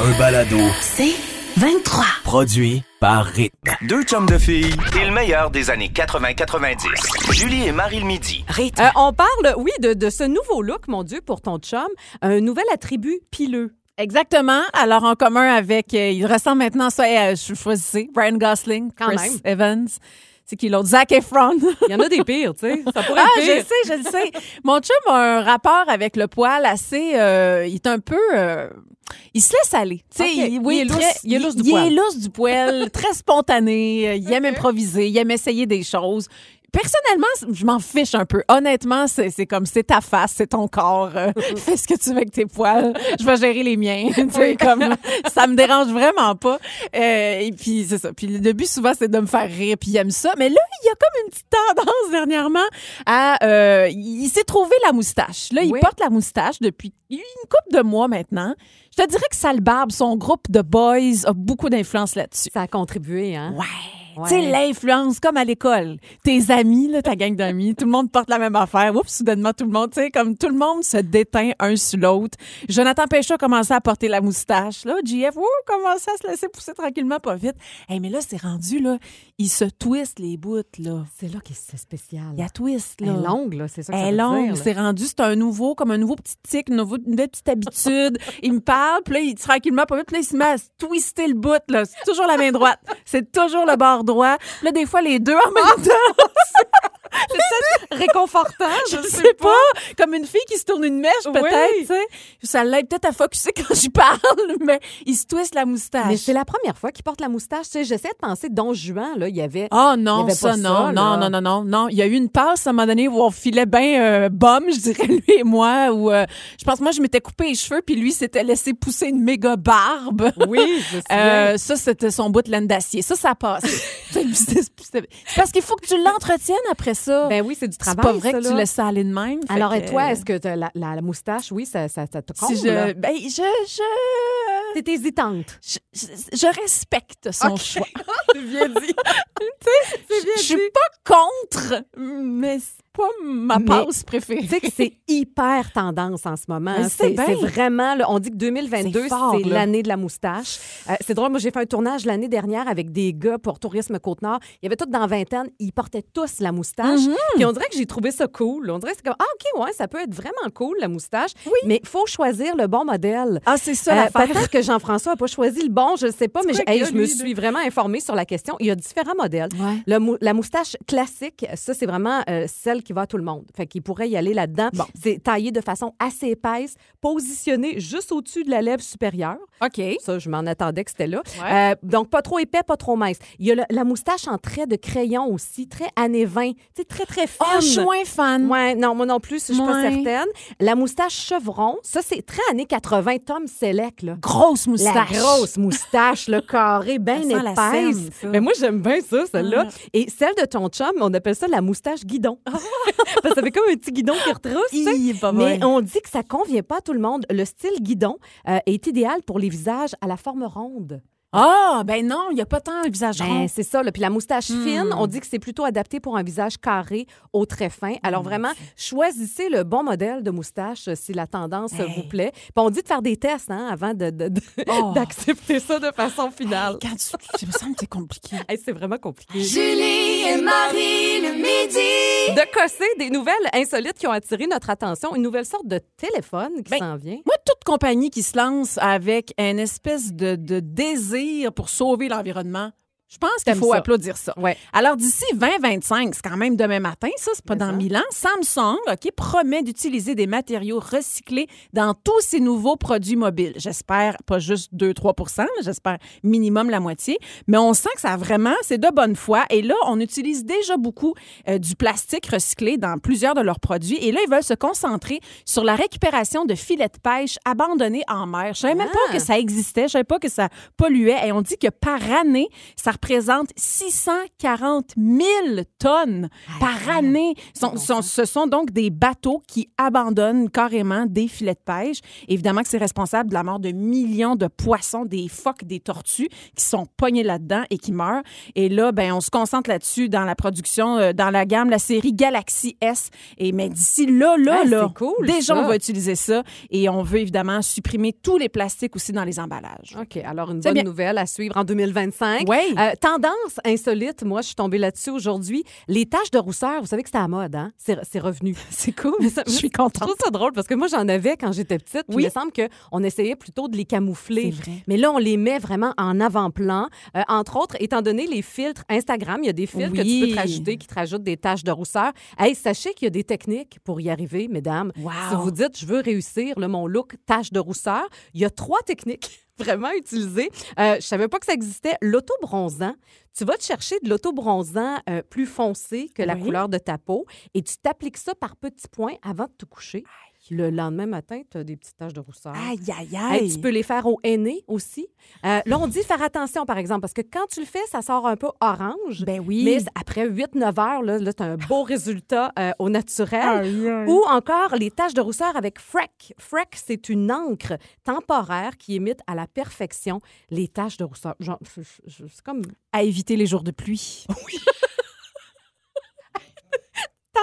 un balado C'est 23. produit par Rythme. Deux chums de filles et le meilleur des années 80-90. Julie et Marie le midi. Rythme. Euh, on parle, oui, de, de ce nouveau look, mon Dieu, pour ton chum. Un nouvel attribut pileux. Exactement. Alors, en commun avec, euh, il ressemble maintenant à ça, euh, je choisissais, Brian Gosling, Quand Chris même. Evans. C'est qui l'autre? Zac Efron. Il y en a des pires, tu sais. Ça pourrait Ah, être je pire. sais, je le sais. Mon chum a un rapport avec le poil assez. euh, il est un peu. euh, il se laisse aller. Tu sais, il, oui, Il est très- il est lousse du il poil. est lousse du poil, très spontané. Il aime improviser, il aime essayer des choses. Personnellement, je m'en fiche un peu. Honnêtement, c'est c'est comme c'est ta face, c'est ton corps. euh, fais ce que tu veux avec tes poils. Je vais gérer les miens. Tu sais, comme ça me dérange vraiment pas. Euh, et puis c'est ça. Puis le but souvent c'est de me faire rire. Puis il aime ça. Mais là, il y a comme une petite tendance dernièrement à. euh, il s'est trouvé la moustache. Là, il Oui. porte la moustache depuis une couple de mois maintenant. Je te dirais que Sale Barbe, son groupe de boys, a beaucoup d'influence là-dessus. Ça a contribué, hein? Ouais. Tu sais, l'influence, comme à l'école. Tes amis, là, ta gang d'amis, tout le monde porte la même affaire. Oups, soudainement, tout le monde, tu sais, comme tout le monde se déteint un sur l'autre. Jonathan Péchaud a commencé à porter la moustache, là. JF, oh, commençait à se laisser pousser tranquillement, pas vite. Hey, mais là, c'est rendu, là, il se twist les bouts, là. C'est là que c'est spécial. Il y a twist, Elle là. est longue, là, c'est ça que Elle est longue, c'est rendu, c'est un nouveau, comme un nouveau petit tic, une, nouvelle petite habitude. il me parle, puis là, il, tranquillement, pas vite, puis là, il se met à twister le bout, là. C'est toujours la main droite. C'est toujours le bord droit. Là, des fois, les deux en même temps. Réconfortant, Je sais pas. Comme une fille qui se tourne une mèche, peut-être, Oui. tu sais. Ça l'aide peut-être à focuser quand j'y parle, mais il se twiste la moustache. Mais c'est la première fois qu'il porte la moustache. Tu sais, j'essaie de penser, Don Juan, là, il y avait. Oh Il y non, avait ça, pas non, ça, non, non, non, non, non. Il y a eu une passe à un moment donné où on filait bien euh, bum, je dirais, lui et moi, où euh, je pense, moi, je m'étais coupé les cheveux, puis lui s'était laissé pousser une méga barbe. Oui, je. Euh, ça, c'était son bout de laine d'acier. Ça, ça passe. c'est c'est parce qu'il faut que tu l'entretiennes après ça. ben oui, c'est du c'est travail. pas vrai ça, que tu là. laisses ça aller de même. Alors, et toi, est-ce que la, la, la moustache, oui, ça, ça, ça te si là? je, ben, je, je, T'es hésitante. je, je- je respecte son Ok. choix. C'est bien dit. Je suis pas contre, mais c'est pas ma Mais- passe préférée. Tu sais que c'est hyper tendance en ce moment. Hein. C'est vraiment, là, on dit que 2022, C'est l'année de la moustache. Euh, c'est drôle, moi j'ai fait un tournage l'année dernière avec des gars pour Tourisme Côte-Nord. Il y avait tous dans vingtaine, ils portaient tous la moustache. Puis on dirait que j'ai trouvé ça cool. On dirait que c'est comme, ah OK, ouais, ça peut être vraiment cool, la moustache. Mais il faut choisir le bon modèle. Ah, c'est ça Euh. Peut-être que Jean-François n'a pas choisi le bon, je ne sais pas, mais hey, je me lui, suis vraiment informée sur la question. Il y a différents modèles. Ouais. Le mou- la moustache classique, ça, c'est vraiment euh, celle qui va à tout le monde. Fait qu'il pourrait y aller là-dedans. C'est taillé de façon assez épaisse, positionné juste au-dessus de la lèvre supérieure. OK. Ça, je m'en attendais que c'était là. Ouais. Euh, donc, pas trop épais, pas trop mince. Il y a le- la moustache en trait de crayon aussi, très années 20. Tu très, très fine. Oh, je suis moins fan. Ouais, non, moi non plus, je suis pas certaine. La moustache chevron, ça, c'est très années 80, Tom Selleck, là. Grosse La moustache. grosse moustache, le carré, bien la épaisse. scène. Mais moi, j'aime bien ça, celle-là. Ah. Et celle de ton chum, on appelle ça la moustache guidon. Parce que ça fait comme un petit guidon qui retrousse. sais. Hi, pas Mais on dit que ça convient pas à tout le monde. Le style guidon euh, est idéal pour les visages à la forme ronde. Ah, ben non, il n'y a pas tant un visage rond. Ben, c'est ça. Là. Puis la moustache Hmm. fine, on dit que c'est plutôt adapté pour un visage carré, au très fin. Alors vraiment, choisissez le bon modèle de moustache euh, si la tendance euh, Hey. vous plaît. Puis on dit de faire des tests hein, avant de- de- de- Oh. d'accepter ça de façon finale. Quand tu... Ça me semble que c'est compliqué. Hey, c'est vraiment compliqué. Julie et Marie le midi. De cosser des nouvelles insolites qui ont attiré notre attention, une nouvelle sorte de téléphone qui Ben, s'en vient. Moi, toute compagnie qui se lance avec une espèce de, de désir pour sauver l'environnement, je pense qu'il faut ça. applaudir ça. Ouais. Alors, d'ici 2025, c'est quand même demain matin, ça, c'est pas dans ça. mille ans, Samsung, OK, promet d'utiliser des matériaux recyclés dans tous ses nouveaux produits mobiles. J'espère pas juste 2-3 mais j'espère minimum la moitié. Mais on sent que ça vraiment, c'est de bonne foi. Et là, on utilise déjà beaucoup euh, du plastique recyclé dans plusieurs de leurs produits. Et là, ils veulent se concentrer sur la récupération de filets de pêche abandonnés en mer. Je savais même Ah. pas que ça existait. Je savais pas que ça polluait. Et on dit que par année, ça représente 640 000 tonnes par année. Sont- sont- ce sont donc des bateaux qui abandonnent carrément des filets de pêche. Évidemment que c'est responsable de la mort de millions de poissons, des phoques, des tortues qui sont pognés là-dedans et qui meurent. Et là, ben, on se concentre là-dessus dans la production, euh, dans la gamme, la série Galaxy S. Et mais d'ici là, là, Ah, là, cool, déjà, ça. on va utiliser ça. Et on veut évidemment supprimer tous les plastiques aussi dans les emballages. OK, alors une bonne bien. nouvelle à suivre en 2025. Oui. Euh, tendance insolite, moi, je suis tombée là-dessus aujourd'hui. Les taches de rousseur, vous savez que c'était à mode, hein? C'est c'est revenu. C'est cool. Mais ça- Je suis Je contente. trouve ça drôle parce que moi, j'en avais quand j'étais petite. Oui. Il me semble qu'on essayait plutôt de les camoufler. C'est vrai. Mais là, on les met vraiment en avant-plan. Euh, entre autres, étant donné les filtres Instagram, il y a des filtres que tu peux te rajouter qui te rajoutent des taches de rousseur. Hey, sachez qu'il y a des techniques pour y arriver, mesdames. Wow. Si vous dites, je veux réussir là, mon look tache de rousseur, il y a trois techniques vraiment utilisées. Euh, je savais pas que ça existait. L'auto-bronzant. Tu vas te chercher de l'auto-bronzant euh, plus foncé que la Oui. couleur de ta peau et tu t'appliques ça par petits points avant de te coucher. Le lendemain matin, tu as des petites taches de rousseur. Aïe, aïe, Hey, aïe. tu peux les faire au henné aussi. Euh, là, on dit faire attention, par exemple, parce que quand tu le fais, ça sort un peu orange. Ben oui. Mais après 8-9 heures, là, là tu as un beau résultat euh, au naturel. Aïe, aïe. Ou encore les taches de rousseur avec Freck. Freck, c'est une encre temporaire qui imite à la perfection les taches de rousseur. C'est comme À éviter les jours de pluie.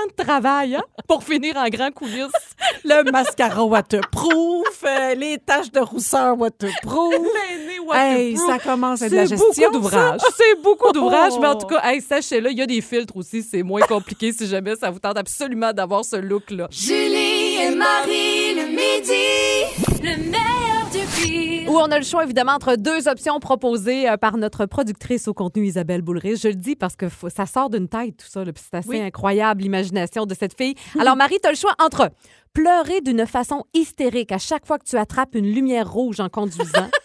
de travail hein, pour finir en grand coulisses. Le mascara waterproof, euh, les taches de rousseur waterproof. L'henné Hey, waterproof. ça commence à être de la C'est gestion. beaucoup d'ouvrages. C'est beaucoup d'ouvrages, mais en Oh. tout cas, hey, sachez-le, il y a des filtres aussi. C'est moins compliqué si jamais ça vous tente absolument d'avoir ce look-là. Julie et Marie le midi. Le meilleur. Où on a le choix, évidemment, entre deux options proposées euh, par notre productrice au contenu, Isabelle Boulris. Je le dis parce que ça sort d'une tête, tout ça. C'est assez Oui. incroyable, l'imagination de cette fille. Alors, Marie, tu as le choix entre pleurer d'une façon hystérique à chaque fois que tu attrapes une lumière rouge en conduisant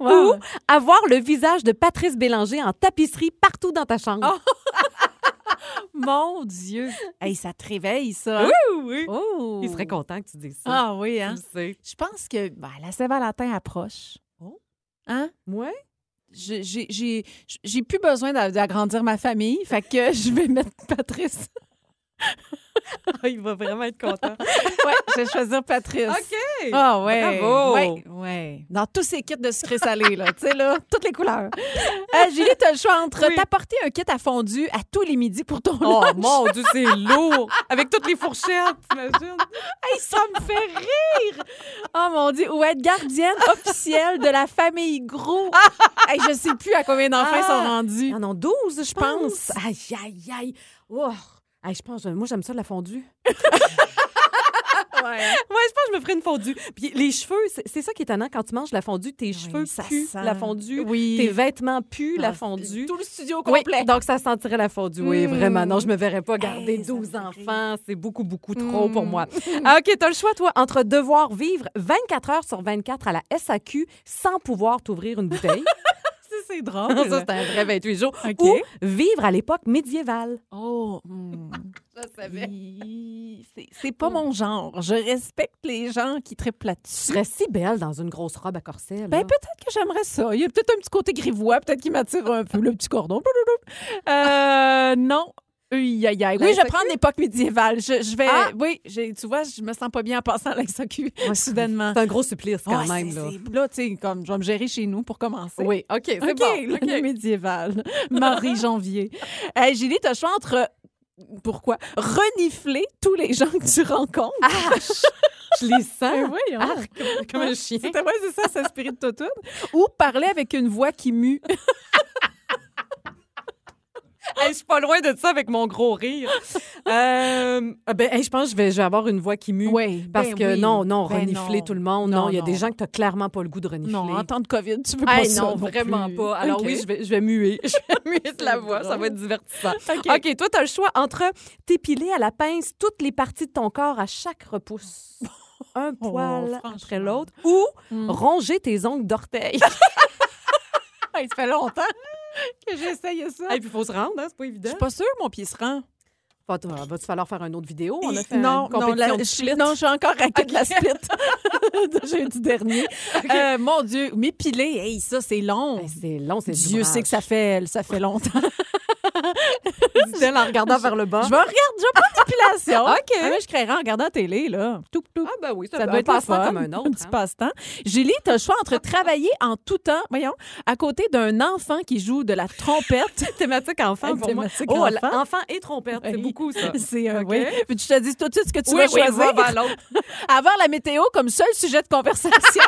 Wow. ou avoir le visage de Patrice Bélanger en tapisserie partout dans ta chambre. Mon Dieu. Hey, ça te réveille, ça. hein? oui. Oh. Il serait content que tu dises ça. Ah oui, hein? Je pense que ben, la Saint-Valentin approche. Oh. Hein? Je- J'ai plus besoin d'a- d'agrandir ma famille, fait que je vais mettre Patrice. Ah, il va vraiment être content. Ouais, je vais choisir Patrice. OK. Ah ouais. Bravo. Ouais, ouais. Dans tous ces kits de sucré salé, là, tu sais, là, toutes les couleurs. Euh, Julie, tu as le choix entre Oui. t'apporter un kit à fondu à tous les midis pour ton Oh lunch. mon Dieu, c'est lourd. Avec toutes les fourchettes, t'imagines? Hey, ça me fait rire! Oh mon Dieu! Ou être gardienne officielle de la famille Gros. hey, je sais plus à combien d'enfants ils Ah. sont rendus. Il y en a 12, je pense. pense. Aïe, aïe, aïe. Oh. Je pense, moi, j'aime ça, la fondue. Ouais. Ouais, je pense que je me ferais une fondue. Puis les cheveux, c'est ça qui est étonnant quand tu manges la fondue. Tes cheveux ça puent sent. la fondue. Oui. Tes vêtements puent la Ah, fondue. Tout le studio Oui, complet. donc ça sentirait la fondue. Oui, Mm. vraiment. Non, je me verrais pas garder Hey, ça me 12 fait enfants. C'est beaucoup, beaucoup trop Mm. pour moi. Ah, OK, t'as le choix, toi, entre devoir vivre 24 heures sur 24 à la SAQ sans pouvoir t'ouvrir une bouteille. Ça, c'est drôle. ça, c'est un vrai 28 jours. Ou vivre à l'époque médiévale. Oh. hmm. Je Hi, C'est c'est pas mon genre. Je respecte les gens qui triplent Tu là-dessus. serais si belle dans une grosse robe à corset. là. Ben, peut-être que j'aimerais ça. Il y a peut-être un petit côté grivois, peut-être qui m'attire un peu, le petit cordon. Euh, non. La Oui, je prends l'époque médiévale. Je, je vais. Ah! Oui, tu vois, je me sens pas bien en passant à la SAQ, soudainement. C'est un gros supplice quand Ouais, même. Là. Là, tu sais, comme je vais me gérer chez nous pour commencer. Oui, OK, c'est OK, bon. OK. médiévale. Marie-Janvier. Hey, Julie, t'as le choix entre. Pourquoi? Renifler tous les gens que tu rencontres. Ah, je les sens. Ben voyons. Arc, comme, comme un chien. C'était ouais, c'est ça, s'inspirer de Totoun. Ou parler avec une voix qui mue. Hey, je suis pas loin de ça avec mon gros rire. Euh, ben, hey, je pense que je vais, je vais avoir une voix qui mue. Oui, Parce ben que oui. non, non, Ben renifler non. tout le monde. Non, il y a non. des gens que tu clairement pas le goût de renifler. Non, en temps de COVID, tu veux pas Hey, ça. non, vraiment plus. pas. Alors oui, je vais, je vais muer. Je vais muer de la voix. Ça va être divertissant. OK. Toi, tu as le choix entre t'épiler à la pince toutes les parties de ton corps à chaque repousse. Un poil après Oh, l'autre. Ou Mm. ronger tes ongles d'orteil. Hey, ça fait longtemps que j'essaye ça. Et puis, il faut se rendre, hein, c'est pas Je évident. suis pas sûre que mon pied se rend. Va- Va-tu falloir faire une autre vidéo? On a fait non, une compétition non, la- de je, split. non, je suis encore à queue de la split. de jeudi dernier. Euh, mon Dieu, m'épiler, hey, ça, c'est long. Ben, c'est long, c'est Dieu sait que ça fait, ça fait longtemps. dit-elle en regardant vers le bas. Je vais regarder, je vais l'épilation. OK. Ah, mais je créerais en regardant la télé, là. Tout, tout. Ah, ben oui, ça, Ça peut doit un être passe-temps fun. comme un autre. Un petit hein. passe-temps. Julie, tu as le choix entre travailler en tout temps, voyons, à côté d'un enfant qui joue de la trompette. Thématique enfant pour moi. thématique Oh, enfant. enfant et trompette, c'est Oui. beaucoup ça. C'est un oui. Puis tu te dis tout de suite ce que tu Oui, vas oui, choisir. Avoir la météo comme seul sujet de conversation.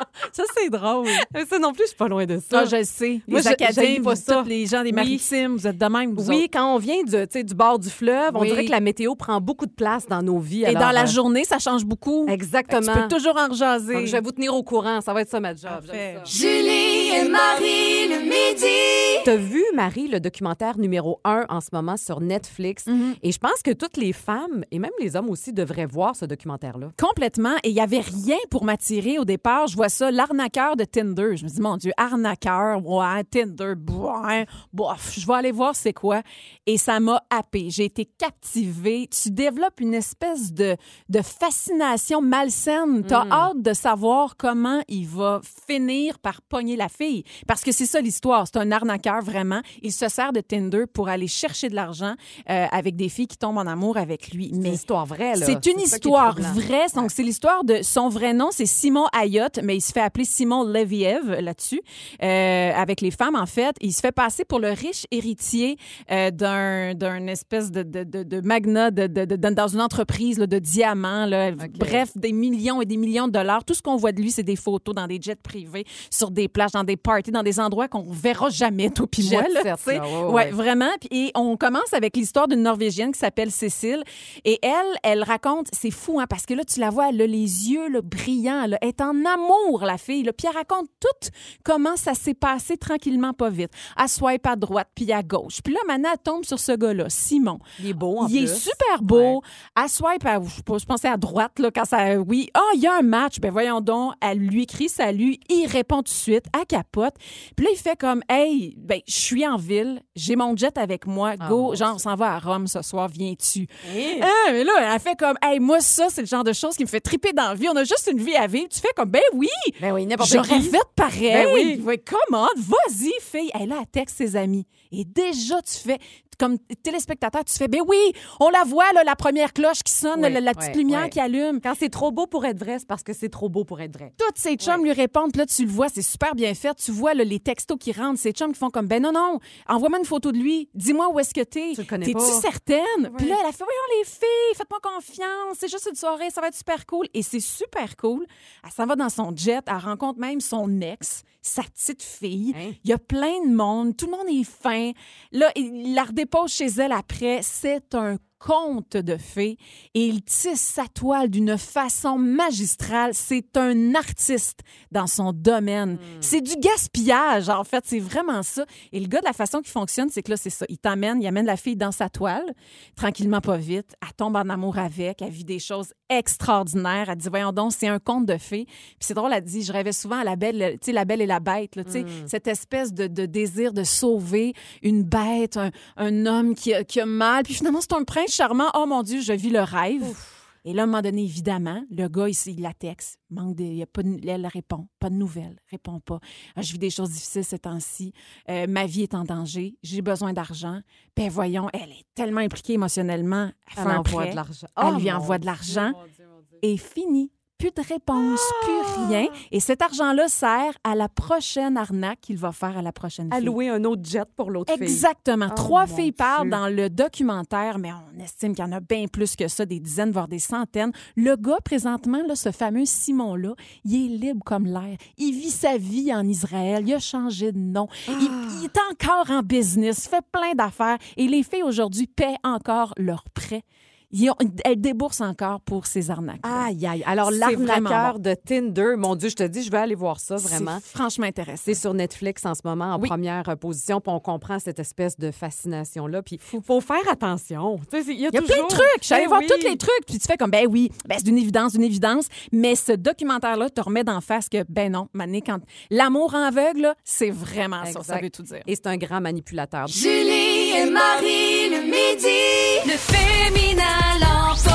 ça, c'est drôle. Mais ça non plus, je suis pas loin de ça. Ah, je le sais. Moi, les Acadiens, pas ça. tous les gens des Oui. maritimes, vous êtes de même, vous oui, autres. quand on vient du, tu sais, du bord du fleuve, on dirait que la météo prend beaucoup de place dans nos vies. Et alors, dans la euh, journée, ça change beaucoup. Exactement. Tu peux toujours en rejaser. Donc, je vais vous tenir au courant. Ça va être ça, ma job. Ça. Julie et Marie le midi. T'as vu, Marie, le documentaire numéro un en ce moment sur Netflix? Mhm. Et je pense que toutes les femmes, et même les hommes aussi, devraient voir ce documentaire-là. Complètement. Et il n'y avait rien pour m'attirer au départ. Je vois ça, l'arnaqueur de Tinder. Je me dis, mon Dieu, arnaqueur, ouais, Tinder, ouais, bof, je vais aller voir c'est quoi. Et ça m'a happé. J'ai été captivée. Tu développes une espèce de, de fascination malsaine. Tu as hâte de savoir comment il va finir par pogner la fille. Parce que c'est ça l'histoire. C'est un arnaqueur vraiment. Il se sert de Tinder pour aller chercher de l'argent euh, avec des filles qui tombent en amour avec lui. C'est une histoire vraie, là. c'est une histoire vraie. Donc, c'est l'histoire de son vrai nom, c'est Simon Ayotte, mais il se fait appeler Simon Leviev là-dessus, euh, avec les femmes, en fait. Il se fait passer pour le riche héritier euh, d'un d'un espèce de, de, de, de magnat de, dans une entreprise là, de diamants. Là. Bref, des millions et des millions de dollars. Tout ce qu'on voit de lui, c'est des photos dans des jets privés, sur des plages, dans des parties, dans des endroits qu'on verra jamais, toi puis moi. là, là, ouais, Ouais, ouais. vraiment. Et on commence avec l'histoire d'une Norvégienne qui s'appelle Cécile. Et elle, elle raconte, c'est fou, hein, parce que là, tu la vois, elle a les yeux là, brillants, elle est en amour, la fille. Là. Puis elle raconte tout comment ça s'est passé tranquillement, pas vite. Elle swipe à droite, puis à gauche. Puis là, maintenant, elle tombe sur ce gars-là, Simon. Il est beau, en Il est super beau. Elle swipe, à, je pensais à droite, là, quand ça. Oui. Ah, il y a un match. Ben voyons donc. Elle lui écrit salut. Il répond tout de suite. Elle capote. Puis là, il fait comme Hey, ben, je suis en ville. J'ai mon jet avec moi. Ah, Go. Genre, on s'en va à Rome ce soir. Viens-tu? Hein? Ah, mais là, elle fait comme Hey, moi, ça, c'est le genre de choses qui me fait triper dans la vie. On a juste une vie à vivre. Tu fais comme Ben oui. Ben oui, n'importe J'aurais qui. fait pareil. Ben oui. Comment? Vas-y, fille. Elle elle texte ses amis. Et déjà, tu fais, comme téléspectateur, tu fais, ben oui, on la voit, là, la première cloche qui sonne, Oui, la, la petite lumière qui allume. Quand c'est trop beau pour être vrai, c'est parce que c'est trop beau pour être vrai. Toutes ces chums lui répondent, là, tu le vois, c'est super bien fait. Tu vois là, les textos qui rentrent, ces chums qui font comme, ben non, non, envoie-moi une photo de lui, dis-moi où est-ce que t'es. Tu le connais T'es-tu certaine? Puis là, elle a fait, voyons les filles, faites-moi confiance, c'est juste une soirée, ça va être super cool. Et c'est super cool. Elle s'en va dans son jet, elle rencontre même son ex, sa petite fille. Hein? Il y a plein de monde, tout le monde est fin. Là, la redépose chez elle après. C'est un conte de fées et il tisse sa toile d'une façon magistrale. C'est un artiste dans son domaine. C'est du gaspillage, en fait. C'est vraiment ça. Et le gars, de la façon qu'il fonctionne, c'est que là, c'est ça. Il t'amène, il amène la fille dans sa toile, tranquillement, pas vite. Elle tombe en amour avec. Elle vit des choses extraordinaires. Elle dit, voyons donc, c'est un conte de fées. Puis c'est drôle, elle dit, je rêvais souvent à la belle, tu sais, la belle et la bête, là, tu sais, cette espèce de, de désir de sauver une bête, un, un homme qui a, qui a mal. Puis finalement, c'est un prince charmant. Oh mon Dieu, je vis le rêve. Et là, à un moment donné, évidemment, le gars, il, il la texte. Manque de, il y a pas de, elle répond. Pas de nouvelles. Répond pas. Ah, je vis des choses difficiles ces temps-ci. Euh, ma vie est en danger. J'ai besoin d'argent. Ben voyons, elle est tellement impliquée émotionnellement. Elle, Elle envoie prêt. de l'argent. Elle Oh, lui envoie de l'argent. Et fini. Plus de réponse, Ah! plus rien. Et cet argent-là sert à la prochaine arnaque qu'il va faire à la prochaine fille. Allouer un autre jet pour l'autre fille. Exactement. Oh, Trois filles parlent dans le documentaire, mais on estime qu'il y en a bien plus que ça, des dizaines, voire des centaines. Le gars, présentement, là, ce fameux Simon-là, il est libre comme l'air. Il vit sa vie en Israël. Il a changé de nom. Il, Ah. il est encore en business, fait plein d'affaires. Et les filles, aujourd'hui, paient encore leurs prêts. Ont- elles déboursent encore pour ces arnaques. Aïe, aïe. Alors, l'arnaqueur de Tinder, mon Dieu, je te dis, je vais aller voir ça vraiment. C'est franchement intéressant. C'est sur Netflix en ce moment, en Oui. première euh, position, puis on comprend cette espèce de fascination-là. Puis, il faut faire attention. Il y a, y a plein de trucs. Je suis allée Ben voir oui. tous les trucs. Puis tu fais comme, ben oui, ben c'est une évidence, une évidence. Mais ce documentaire-là te remet d'en face que, ben non, Mané, quand l'amour en aveugle, c'est vraiment ça. Ça veut tout dire. Et c'est un grand manipulateur. Julie et Marie le midi. Le féminin l'emporte.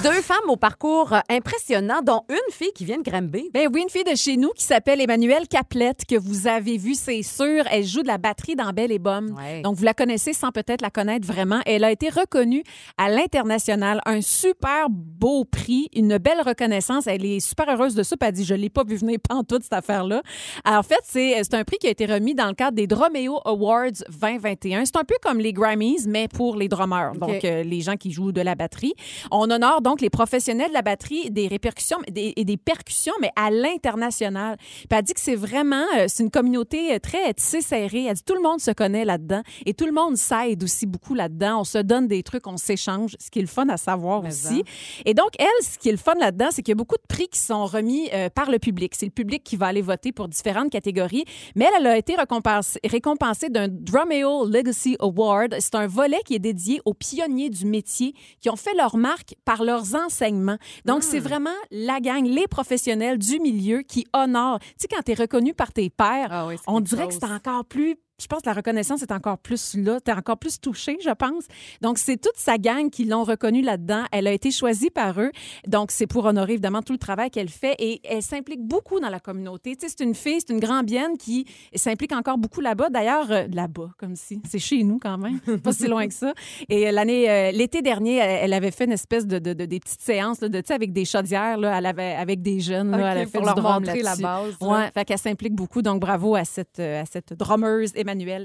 Deux femmes au parcours euh, impressionnant, dont une fille qui vient de Granby. Ben oui, une fille de chez nous qui s'appelle Emmanuelle Caplette, que vous avez vue, c'est sûr. Elle joue de la batterie dans Belle et Bomme. Ouais. Donc, vous la connaissez sans peut-être la connaître vraiment. Elle a été reconnue à l'international. Un super beau prix, une belle reconnaissance. Elle est super heureuse de ça. puis Elle dit, je l'ai pas vu venir pantoute, cette affaire-là. Alors, En fait, c'est c'est un prix qui a été remis dans le cadre des Dromeo Awards 2021. C'est un peu comme les Grammys, mais pour les drummers, donc euh, les gens qui jouent de la batterie. On honore donc les professionnels de la batterie des répercussions des- et des percussions, mais à l'international. Puis elle dit que c'est vraiment, euh, c'est une communauté euh, très tissée serrée. Elle dit tout le monde se connaît là-dedans et tout le monde s'aide aussi beaucoup là-dedans. On se donne des trucs, on s'échange, ce qui est le fun à savoir Mais aussi. Et donc, elle, ce qui est le fun là-dedans, c'est qu'il y a beaucoup de prix qui sont remis euh, par le public. C'est le public qui va aller voter pour différentes catégories. Mais elle, elle a été récompensée, récompensée d'un Drumeo Legacy Award. C'est un volet qui est dédié aux pionniers du métier qui ont fait leur marque par leurs enseignements. Donc, c'est vraiment la gang, les professionnels du milieu qui honorent. Tu sais, quand tu es reconnu par tes pairs, Ah oui, on dirait que c'est encore plus. Je pense que la reconnaissance est encore plus là. Tu es encore plus touché, je pense. Donc, c'est toute sa gang qui l'ont reconnue là-dedans. Elle a été choisie par eux. Donc, c'est pour honorer évidemment tout le travail qu'elle fait et elle s'implique beaucoup dans la communauté. Tu sais, c'est une fille, c'est une Grambienne qui s'implique encore beaucoup là-bas. D'ailleurs, euh, là-bas, comme si. C'est chez nous quand même. Pas si loin que ça. Et euh, l'année, euh, l'été dernier, elle, avait fait une espèce de, de- de- des petites séances là, de, tu sais, avec des chaudières. Là, elle avait, avec des jeunes. là, Ok, elle a fait pour du leur montrer la base. Ouais, fait qu'elle s'implique beaucoup. Donc, bravo à cette, à cette drummeuse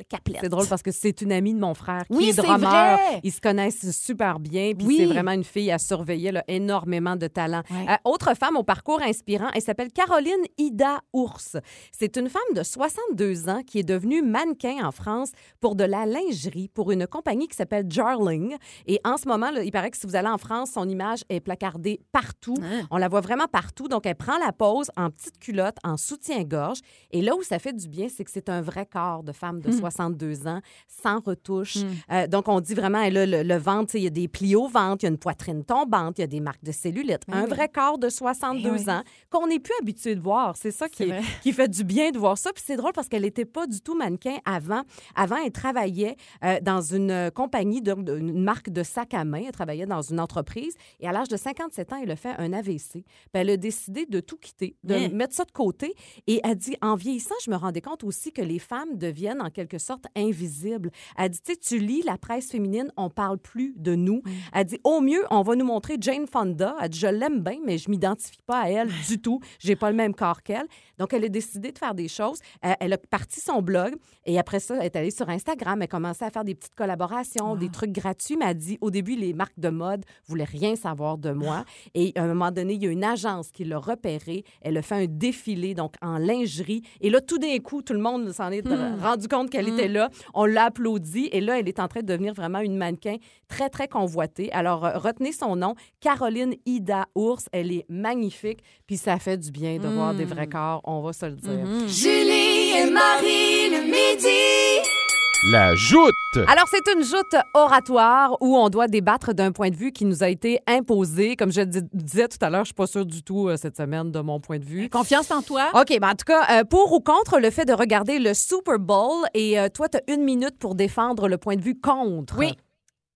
Caplette. C'est drôle parce que c'est une amie de mon frère qui Oui, est drummer. vrai. Ils se connaissent super bien. Puis Oui. c'est vraiment une fille à surveiller, là, énormément de talent. Ouais. Euh, autre femme au parcours inspirant, elle s'appelle Caroline Ida Ours. C'est une femme de 62 ans qui est devenue mannequin en France pour de la lingerie pour une compagnie qui s'appelle Jarling. Et en ce moment, là, il paraît que si vous allez en France, son image est placardée partout. Ah. On la voit vraiment partout. Donc, elle prend la pose en petite culotte, en soutien-gorge. Et là où ça fait du bien, c'est que c'est un vrai corps de femme de 62 ans, sans retouche. Euh, donc, on dit vraiment, elle a le, le ventre, il y a des plis au ventre, il y a une poitrine tombante, il y a des marques de cellulite. un vrai corps de 62 Eh oui. ans qu'on n'est plus habitué de voir. C'est ça qui, est- fait du bien de voir ça. Puis c'est drôle parce qu'elle n'était pas du tout mannequin avant. Avant, elle travaillait euh, dans une euh, compagnie, de, de- une marque de sac à main. Elle travaillait dans une entreprise. Et à l'âge de 57 ans, elle a fait un AVC. Puis elle a décidé de tout quitter, de Hein? mettre ça de côté. Et elle dit, en vieillissant, je me rendais compte aussi que les femmes deviennent en quelque sorte invisibles. Elle dit, tu sais, tu lis la presse féminine, on parle plus de nous. Elle dit, au mieux, on va nous montrer Jane Fonda. Elle dit, je l'aime bien, mais je m'identifie pas à elle du tout. J'ai pas le même corps qu'elle. Donc, elle a décidé de faire des choses. Euh, elle a parti son blog et après ça, elle est allée sur Instagram. Elle a commencé à faire des petites collaborations, des trucs gratuits. Mais elle dit, au début, les marques de mode voulaient rien savoir de moi. Et à un moment donné, il y a une agence qui l'a repérée. Elle a fait un défilé, donc en lingerie. Et là, tout d'un coup, tout le monde s'en est rendu compte qu'elle était là. On l'a applaudi. Et là, elle est en train de devenir vraiment une mannequin très, très convoitée. Alors, euh, retenez son nom, Caroline Ida Ours. Elle est magnifique. Puis ça fait du bien de voir des vrais corps, on va se le dire. Julie et Marie le midi. La joute. Alors, c'est une joute oratoire où on doit débattre d'un point de vue qui nous a été imposé. Comme je dis- disais tout à l'heure, je suis pas sûre du tout euh, cette semaine de mon point de vue. Confiance en toi. OK, ben en tout cas, euh, pour ou contre le fait de regarder le Super Bowl, et euh, toi, tu as une minute pour défendre le point de vue contre. Oui.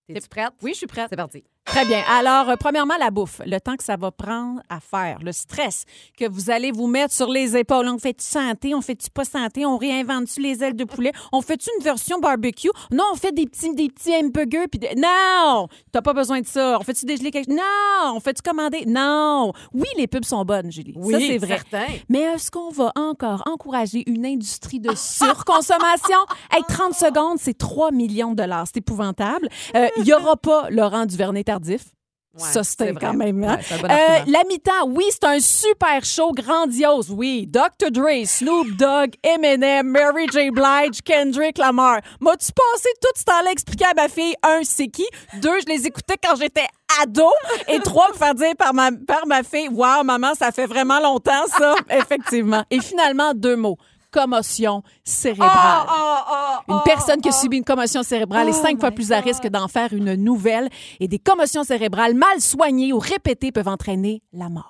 Es-tu prête? Oui, je suis prête. C'est parti. Très bien. Alors, euh, premièrement, la bouffe. Le temps que ça va prendre à faire. Le stress que vous allez vous mettre sur les épaules. On fait-tu santé? On fait-tu pas santé? On réinvente-tu les ailes de poulet? On fait-tu une version barbecue? Non, on fait des petits, des petits hamburgers. Puis des- Non! T'as pas besoin de ça. On fait-tu dégeler quelque chose? Non! On fait-tu commander? Non! Oui, les pubs sont bonnes, Julie. ça, c'est vrai. certain. Mais est-ce qu'on va encore encourager une industrie de surconsommation? hey, 30 secondes, c'est 3 millions de dollars. C'est épouvantable. Euh, Il n'y aura pas Laurent Duvernay-Tardif. Ouais, ça, c'était c'est quand même... hein? Ouais, Euh, la mi-temps, oui, c'est un super show grandiose, oui. Dr. Dre, Snoop Dogg, Eminem, Mary J. Blige, Kendrick Lamar. M'as-tu passé tout ce temps-là à expliquer à ma fille, un, c'est qui? Deux, je les écoutais quand j'étais ado. Et trois, me faire dire par ma, par ma fille, wow, maman, ça fait vraiment longtemps, ça. Effectivement. Et finalement, deux mots. Commotion cérébrale. Une personne qui a subi une commotion cérébrale est cinq fois plus à risque d'en faire une nouvelle et des commotions cérébrales mal soignées ou répétées peuvent entraîner la mort.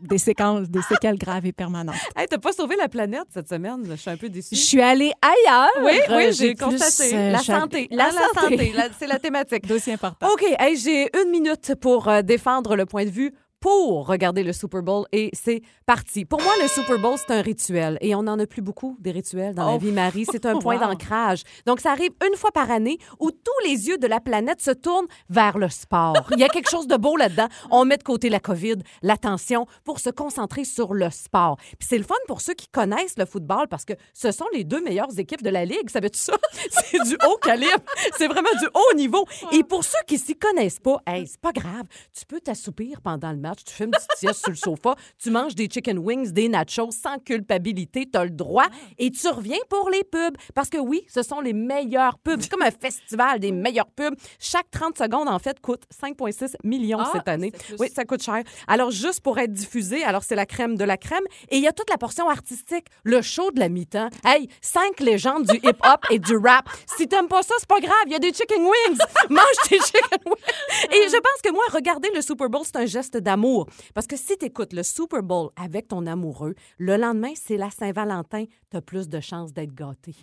des séquences, des séquelles graves et permanentes. Hey, t'as pas sauvé la planète cette semaine. Je suis un peu déçue. Je suis allée ailleurs. Oui, oui, Euh, j'ai constaté. euh, la santé. La Hein, santé. santé. La- C'est la thématique. Dossier important. OK, hey, j'ai une minute pour euh, défendre le point de vue pour regarder le Super Bowl et c'est parti. Pour moi, le Super Bowl, c'est un rituel et on n'en a plus beaucoup des rituels dans la Oh. vie, Marie. C'est un point Wow. d'ancrage. Donc, ça arrive une fois par année où tous les yeux de la planète se tournent vers le sport. Il y a quelque chose de beau là-dedans. On met de côté la COVID, l'attention pour se concentrer sur le sport. Puis c'est le fun pour ceux qui connaissent le football parce que ce sont les deux meilleures équipes de la Ligue. Savais-tu ça? C'est du haut calibre. C'est vraiment du haut niveau. Et pour ceux qui s'y connaissent pas, hey, c'est pas grave. Tu peux t'assoupir pendant le match. Tu fais une petite sieste sur le sofa. Tu manges des chicken wings, des nachos sans culpabilité. Tu as le droit. Et tu reviens pour les pubs. Parce que oui, ce sont les meilleurs pubs. C'est comme un festival des meilleurs pubs. Chaque 30 secondes, en fait, coûte 5,6 millions Ah, cette année. plus. Oui, ça coûte cher. Alors, juste pour être diffusé, alors c'est la crème de la crème. Et il y a toute la portion artistique, le show de la mi-temps. Hey, cinq légendes du hip-hop et du rap. Si t'aimes pas ça, c'est pas grave. Il y a des chicken wings. Mange tes chicken wings. Et je pense que moi, regarder le Super Bowl, c'est un geste d'amour. Parce que si t'écoutes le Super Bowl avec ton amoureux, le lendemain, c'est la Saint-Valentin. T'as plus de chances d'être gâté.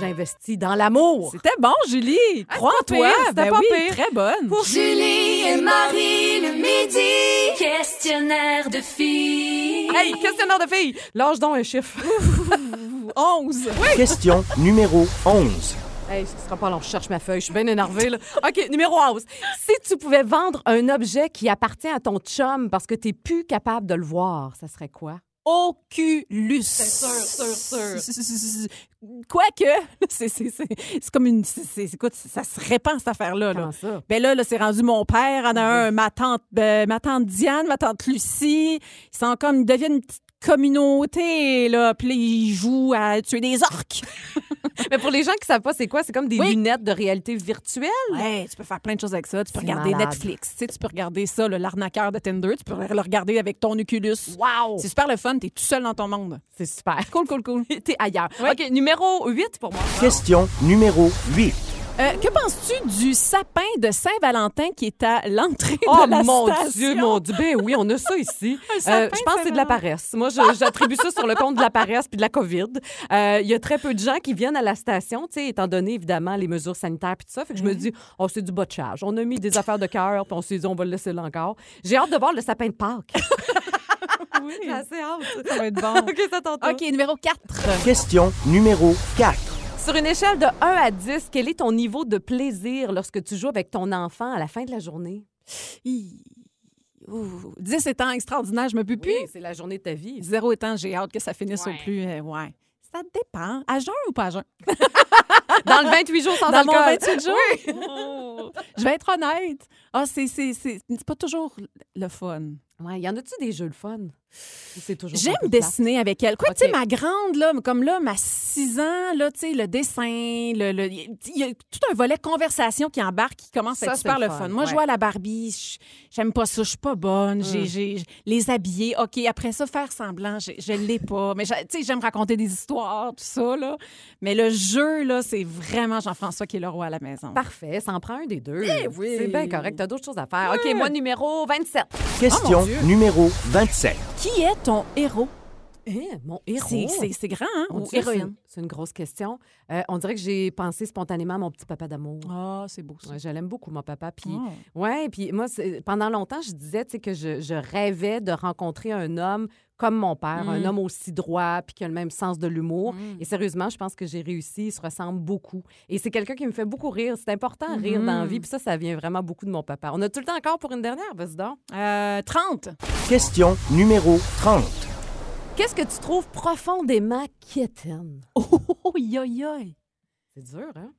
J'investis dans l'amour. C'était bon, Julie. Crois en toi. c'était Ben pas oui, pire. très bonne. Pour Julie et Marie le midi. Questionnaire de filles. Hey, questionnaire de filles. Lâche donc un chiffre. 11. Question numéro 11. Hey, ce sera pas long, je cherche ma feuille, je suis bien énervée. Là. OK, numéro 11. Si tu pouvais vendre un objet qui appartient à ton chum parce que tu n'es plus capable de le voir, ça serait quoi? Oculus. C'est sûr, sûr, sûr. Quoique, c'est comme une. Écoute, ça se répand, cette affaire-là. Là. Ça? Ben là, là c'est rendu mon père, en a un, ma tante, ben, ma tante Diane, ma tante Lucie. Ils sont comme, ils deviennent une petite communauté, là. Puis là, ils jouent à tuer des orques. Mais pour les gens qui savent pas c'est quoi, c'est comme des Oui. lunettes de réalité virtuelle. Ouais, tu peux faire plein de choses avec ça. Tu peux regarder malade. Netflix. Tu, sais, tu peux regarder ça, le- l'arnaqueur de Tinder. Tu peux le regarder avec ton Oculus. Wow! C'est super le fun. T'es tout seul dans ton monde. C'est super. Cool, cool, cool. T'es ailleurs. Oui. OK, numéro 8 pour moi. Question numéro 8. Euh, que penses-tu du sapin de Saint-Valentin qui est à l'entrée Oh de la mon station? Dieu, mon Dieu. Ben oui, on a ça ici. Euh, je pense que c'est de la paresse. Moi, j'attribue ça sur le compte de la paresse puis de la COVID. Euh, Il y a très peu de gens qui viennent à la station, tu sais, étant donné évidemment les mesures sanitaires puis tout ça. Fait que je me dis, oh, c'est du botchage. On a mis des affaires de cœur puis on s'est dit, on va le laisser là encore. J'ai hâte de voir le sapin de Pâques. Oui, J'ai assez hâte. ça va être bon. OK, ça t'entend. OK, numéro 4. Question numéro 4. Sur une échelle de 1 à 10, quel est ton niveau de plaisir lorsque tu joues avec ton enfant à la fin de la journée? 10 étant extraordinaire, je me peux plus. Oui, c'est la journée de ta vie. Zéro étant, j'ai hâte que ça finisse Ouais. au plus. euh, ouais. Ça dépend. À jeun ou pas à jeun? Dans le 28 jours sans Dans mon alcool. 28 jours? Oh. Je vais être honnête. Ah, c'est pas toujours le fun. Ouais, y en a-tu des jeux de fun? J'aime plate? dessiner avec elle. Quoi, OK. tu sais, ma grande, là, comme là, ma 6 ans, là, tu sais, le dessin, le, le- il y a tout un volet conversation qui embarque, qui commence à Ça, être c'est super le fun, fun. Moi, je vois à la Barbie, je- j'aime pas ça, je suis pas bonne, j'ai, Mm. j'ai- les habiller, OK, après ça, faire semblant, je, l'ai pas. Mais, tu sais, j'aime raconter des histoires, tout ça, là. Mais le jeu, là, c'est vraiment Jean-François qui est le roi à la maison. Parfait, ça en prend un des deux. Eh oui. C'est bien correct, t'as d'autres choses à faire. OK, moi, numéro 27. Question Dieu. numéro 27. Qui est ton héros? Eh, mon héros. C'est, grand, hein? Ou héroïne? une- C'est une grosse question. Euh, on dirait que j'ai pensé spontanément à mon petit papa d'amour. Ah, c'est beau, ça. Ouais, je l'aime beaucoup, mon papa. Puis, Ah. ouais, puis moi, c'est- pendant longtemps, je disais tu sais, que je, je rêvais de rencontrer un homme comme mon père, un Mm. homme aussi droit, puis qui a le même sens de l'humour. Mm. Et sérieusement, je pense que j'ai réussi. Il se ressemble beaucoup. Et c'est quelqu'un qui me fait beaucoup rire. C'est important, rire dans la vie. Puis ça, ça vient vraiment beaucoup de mon papa. On a tout le temps encore pour une dernière, vas-y donc. Euh, 30. Question numéro 30. Qu'est-ce que tu trouves profondément quétaine? Oh, yo, yo. C'est dur, hein?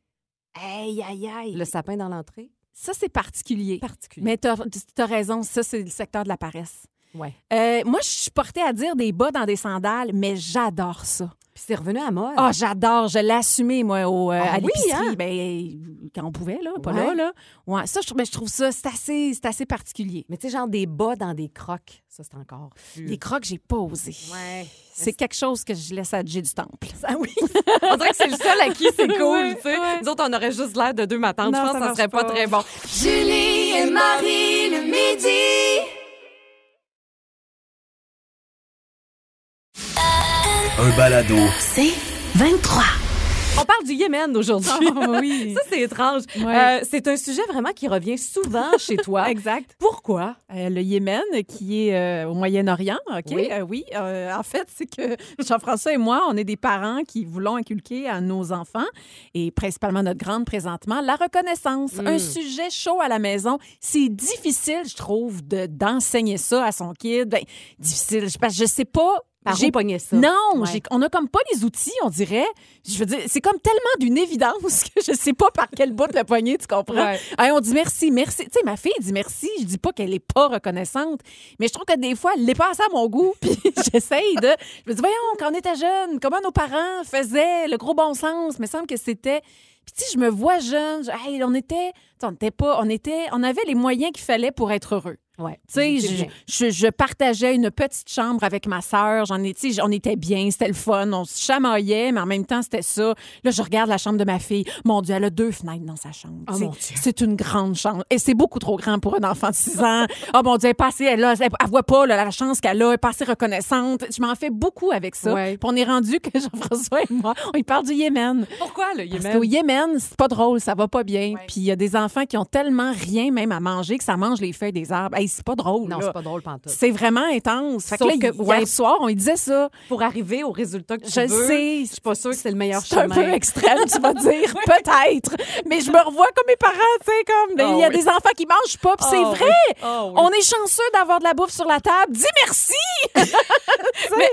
Aïe, aïe, aïe. Le sapin dans l'entrée? Ça, c'est particulier. Particulier. Mais tu as, raison, ça, c'est le secteur de la paresse. Ouais. Euh, moi, je suis portée à dire des bas dans des sandales, mais j'adore ça. Puis c'est revenu à mode. Ah, j'adore. Je l'ai assumé, moi, au, euh, Ah à oui, l'épicerie. hein? Ben, quand on pouvait, là, pas Ouais. là, là. Ouais, ça, je, trouve- ben, je trouve ça, c'est assez, c'est assez particulier. Mais tu sais, genre des bas dans des crocs, ça, c'est encore plus... Les crocs, j'ai pas osé. Ouais. C'est quelque chose que je laisse à J du Temple. Ah oui. on dirait que c'est le seul à qui c'est cool, tu sais. ouais. Nous autres, on aurait juste l'air de deux matantes. Non, Je pense ça que ça marche serait pas pas. très bon. Julie et Marie le midi. Un balado. C'est 23. On parle du Yémen aujourd'hui. Ah oui. Ça, c'est étrange. Ouais. Euh, c'est un sujet vraiment qui revient souvent chez toi. Exact. Pourquoi? Euh, le Yémen, qui est euh, au Moyen-Orient, OK? Oui. Euh, oui. Euh, en fait, c'est que Jean-François et moi, on est des parents qui voulons inculquer à nos enfants, et principalement notre grande présentement, la reconnaissance. Mm. Un sujet chaud à la maison. C'est difficile, je trouve, de- d'enseigner ça à son kid. Ben, difficile, je- parce que je sais pas... J'ai- où pogner ça? Non, Ouais. j'ai- on a comme pas les outils, on dirait. Je veux dire, c'est comme tellement d'une évidence que je sais pas par quel bout le poignet, tu comprends? Ouais. Hey, on dit merci, merci. Tu sais, ma fille dit merci. Je dis pas qu'elle est pas reconnaissante, mais je trouve que des fois, elle l'est pas assez à mon goût. Puis j'essaye de. Je me dis, voyons, quand on était jeune, comment nos parents faisaient le gros bon sens? Il me semble que c'était. Puis tu sais, je me vois jeune. je- hey, on était. On était pas. On était. On avait les moyens qu'il fallait pour être heureux. Ouais. Tu sais, je, je, je partageais une petite chambre avec ma sœur. J'en ai, on était bien, c'était le fun. On se chamaillait, mais en même temps, c'était ça. Là, je regarde la chambre de ma fille. Mon Dieu, elle a deux fenêtres dans sa chambre. Oh. C'est une grande chambre. Et c'est beaucoup trop grand pour un enfant de 6 ans. oh mon Dieu, elle est pas assez, elle, a- elle, elle voit pas là, la chance qu'elle a, elle est pas assez reconnaissante. Je m'en fais beaucoup avec ça. Ouais. Puis on est rendu que Jean-François et moi, on y parle du Yémen. Pourquoi le Parce Yémen? qu'au Yémen, c'est pas drôle, ça va pas bien. Puis il y a des enfants qui ont tellement rien même à manger que ça mange les feuilles des arbres. Hey, c'est pas drôle. Non, c'est pas drôle, pantoute. C'est vraiment intense. Fait que Sauf là, que- hier ouais. soir, on lui disait ça. Pour arriver au résultat que tu Je veux, sais. je suis pas sûre que c'est le meilleur C'est un chemin. peu extrême, tu vas dire, peut-être. Mais je me revois comme mes parents, tu sais, comme il y a Ah oui. des enfants qui mangent pas, c'est Ah vrai. oui. Ah oui. On est chanceux d'avoir de la bouffe sur la table. Dis merci.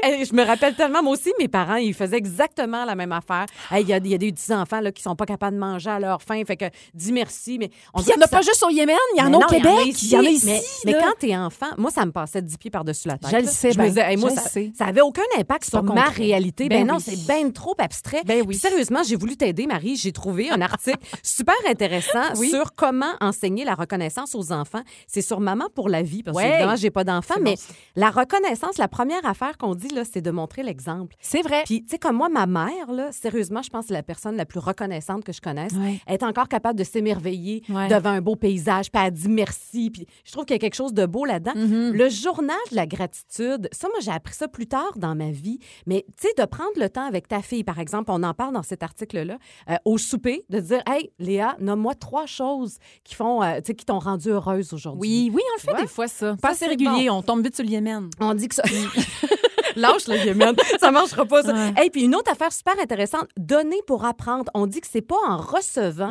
Mais je me rappelle tellement, moi aussi, mes parents, ils faisaient exactement la même affaire. Hey, Il y, a, y a des petits-enfants là, qui sont pas capables de manger à leur faim, fait que dis merci. Mais on Il y en a ça- pas juste au Yémen, il y en a au Québec, il y en a ici. Mais, mais, là. quand t'es enfant, moi, ça me passait dix pieds par-dessus la tête. Je le sais Je me bien. disais, hey, moi, Je ça, sais. ça avait aucun impact sur ma concret. réalité. Ben, Ben non, oui. c'est bien trop abstrait. Ben oui. Puis sérieusement, j'ai voulu t'aider, Marie. J'ai trouvé un article super intéressant Oui. sur comment enseigner la reconnaissance aux enfants. C'est sur Maman pour la vie, parce que Ouais. évidemment, j'ai pas d'enfant, mais bon, la reconnaissance, la première affaire qu'on dit, là, c'est de montrer l'exemple. C'est vrai. Puis, tu sais, comme moi, ma mère, là, sérieusement, je pense que c'est la personne la plus reconnaissante que je connaisse. Ouais. Elle est encore capable de s'émerveiller Ouais. devant un beau paysage, puis elle dit merci. Puis, je trouve qu'il y a quelque chose de beau là-dedans. Mm-hmm. Le journal de la gratitude, ça, moi, j'ai appris ça plus tard dans ma vie. Mais, tu sais, de prendre le temps avec ta fille, par exemple, on en parle dans cet article-là, euh, au souper, de dire Hey, Léa, nomme-moi trois choses qui font, euh, tu sais, qui t'ont rendue heureuse aujourd'hui. Oui, oui, on le fait des fois, ça. Pas Ça, assez régulier, on tombe vite sur le Yémen. On dit que ça. Lâche le Yémen. Ça marchera pas, ça. Ouais. Et puis une autre affaire super intéressante, donner pour apprendre. On dit que c'est pas en recevant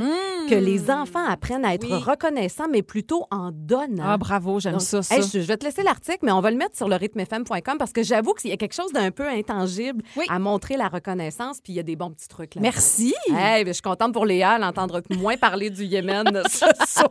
que les enfants apprennent à être. Oui. reconnaissants, mais plutôt en donnant. Ah, bravo, j'aime ça, ça. hey, je, je vais te laisser l'article, mais on va le mettre sur le rythmefm.com parce que j'avoue qu'il y a quelque chose d'un peu intangible Oui. à montrer la reconnaissance, puis il y a des bons petits trucs là. Merci. Hey, ben, je suis contente pour Léa, elle entendre moins parler du Yémen ce soir.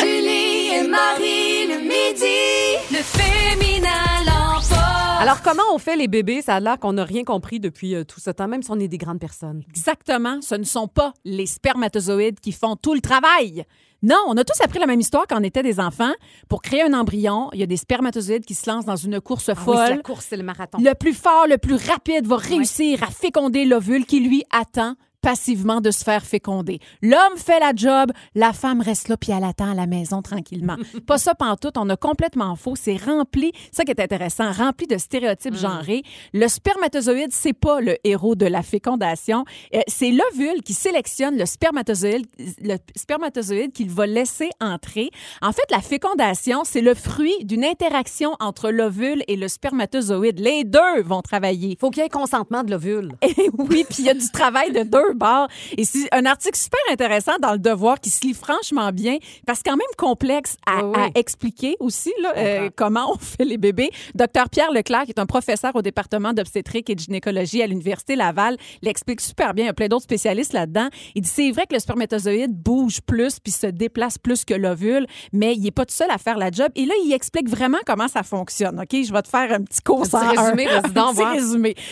Julie et Marie le midi. Le féminin l'emporte. Alors, comment on fait les bébés? Ça a l'air qu'on n'a rien compris depuis euh, tout ce temps, même si on est des grandes personnes. Exactement. Ce ne sont pas les spermatozoïdes qui font tout le travail. Non, on a tous appris la même histoire quand on était des enfants. Pour créer un embryon, il y a des spermatozoïdes qui se lancent dans une course Ah oui, folle. la course, c'est le marathon. le plus fort, le plus rapide va réussir à féconder l'ovule qui, lui, attend passivement de se faire féconder. L'homme fait la job, la femme reste là puis elle attend à la maison tranquillement. Pas ça pantoute, on a complètement faux, c'est rempli, ça qui est intéressant, rempli de stéréotypes genrés. Le spermatozoïde, c'est pas le héros de la fécondation, Euh, c'est l'ovule qui sélectionne le spermatozoïde, le spermatozoïde qu'il va laisser entrer. En fait, la fécondation, c'est le fruit d'une interaction entre l'ovule et le spermatozoïde. Les deux vont travailler. faut qu'il y ait consentement de l'ovule. Et oui, puis il y a du travail de deux Et c'est un article super intéressant dans Le Devoir qui se lit franchement bien, parce que quand même complexe à, Oui, oui. à expliquer aussi là, euh, comment on fait les bébés. Docteur Pierre Leclerc, qui est un professeur au département d'obstétrique et de gynécologie à l'Université Laval, l'explique super bien. Il y a plein d'autres spécialistes là-dedans. Il dit c'est vrai que le spermatozoïde bouge plus puis se déplace plus que l'ovule, mais il n'est pas tout seul à faire la job. Et là, il explique vraiment comment ça fonctionne. OK? Je vais te faire un petit cours Un petit un. résumé, Un petit.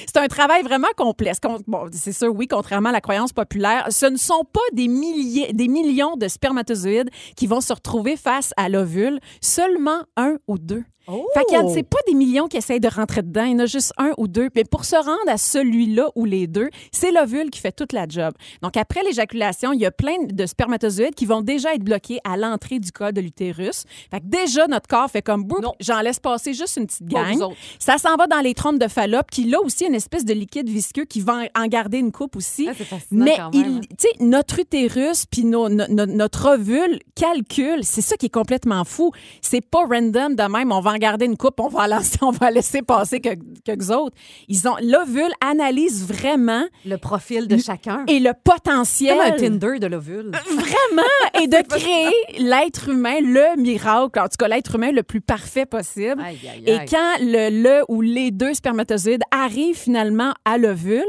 C'est un travail vraiment complexe. Bon, c'est sûr, oui, contrairement à la croyance croyance populaire, ce ne sont pas des milliers, des millions de spermatozoïdes qui vont se retrouver face à l'ovule, seulement un ou deux. Oh! Fait qu'il y a, c'est pas des millions qui essayent de rentrer dedans, il y en a juste un ou deux. Mais pour se rendre à celui-là ou les deux, c'est l'ovule qui fait toute la job. Donc après l'éjaculation, il y a plein de spermatozoïdes qui vont déjà être bloqués à l'entrée du col de l'utérus. Fait que déjà notre corps fait comme boum, j'en laisse passer juste une petite gang. Ça s'en va dans les trompes de Fallope, qui là aussi une espèce de liquide visqueux qui va en garder une coupe aussi. Ah, fascinant Mais quand même, il- tu sais, notre utérus puis nos- no- no- notre ovule calcule, c'est ça qui est complètement fou. C'est pas random de même, on va en garder une coupe, on va lancer, on va laisser passer que- quelques autres. Ils ont l'ovule analyse vraiment Le profil de chacun. et le potentiel Comme un Tinder de l'ovule. vraiment et de créer l'être humain, le miracle, en tout cas l'être humain le plus parfait possible. Aïe, aïe, Et aïe. quand le, le ou les deux spermatozoïdes arrivent finalement à l'ovule,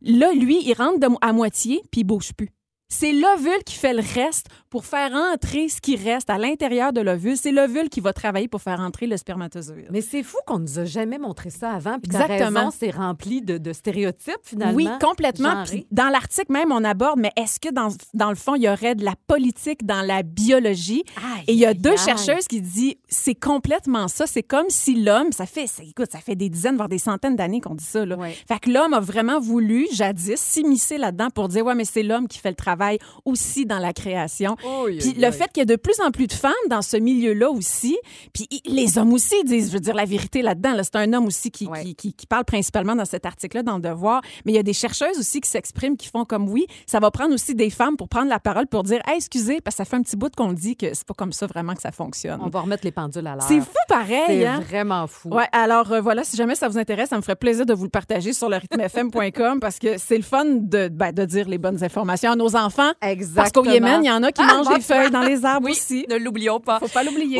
là, lui, il rentre à moitié puis il bouge plus. C'est l'ovule qui fait le reste pour faire entrer ce qui reste à l'intérieur de l'ovule. C'est l'ovule qui va travailler pour faire entrer le spermatozoïde. Mais c'est fou qu'on nous a jamais montré ça avant. Puis Exactement. c'est rempli de, de stéréotypes finalement. Oui, complètement. Puis dans l'article même, on aborde, mais est-ce que dans, dans le fond, il y aurait de la politique dans la biologie? Aïe, Et il y a aïe, deux aïe. chercheuses qui disent c'est complètement ça. C'est comme si l'homme, ça fait, écoute, ça fait des dizaines, voire des centaines d'années qu'on dit ça. Là. Ouais. Fait que l'homme a vraiment voulu, jadis, s'immiscer là-dedans pour dire ouais, mais c'est l'homme qui fait le travail aussi dans la création. Aïe, Puis le fait qu'il y a de plus en plus de femmes dans ce milieu-là aussi, puis les hommes aussi disent, je veux dire la vérité là-dedans. Là, c'est un homme aussi qui, Ouais. qui, qui- qui parle principalement dans cet article-là, dans le Devoir. Mais il y a des chercheuses aussi qui s'expriment, qui font comme oui. Ça va prendre aussi des femmes pour prendre la parole pour dire, hey, excusez, parce que ça fait un petit bout qu'on dit que c'est pas comme ça vraiment que ça fonctionne. On va remettre les pendules à l'heure. C'est fou pareil, C'est hein? vraiment fou. Ouais, alors euh, voilà, si jamais ça vous intéresse, ça me ferait plaisir de vous le partager sur le rythmefm.com parce que c'est le fun de, ben, de dire les bonnes informations à nos enfants. Exactement. Parce qu'au Yémen, il y en a qui Ah, mangent des feuilles dans les arbres Oui, aussi. ne l'oublions pas. Faut pas l'oublier.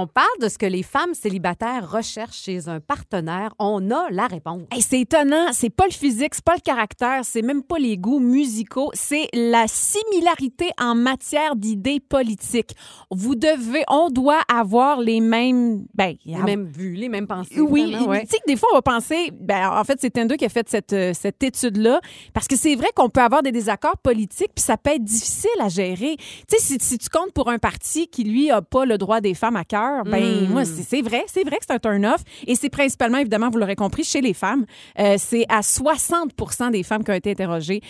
On parle de ce que les femmes célibataires recherchent chez un partenaire. On a la réponse. Hey, c'est étonnant, c'est pas le physique, c'est pas le caractère, c'est même pas les goûts musicaux, c'est la similarité en matière d'idées politiques. Vous devez, on doit avoir les mêmes, ben, Les mêmes vues, les mêmes pensées. oui, ouais. tu sais des fois on va penser, ben en fait c'est Tinder qui a fait cette euh, cette étude là, parce que c'est vrai qu'on peut avoir des désaccords politiques puis ça peut être difficile à gérer. Tu sais si, si tu comptes pour un parti qui lui a pas le droit des femmes à cœur, ben Mm. moi c'est c'est vrai, c'est vrai que c'est un turn off et c'est principalement évidemment vous l'aurez compris chez les femmes, Euh, c'est à 60% des femmes qui ont été interrogées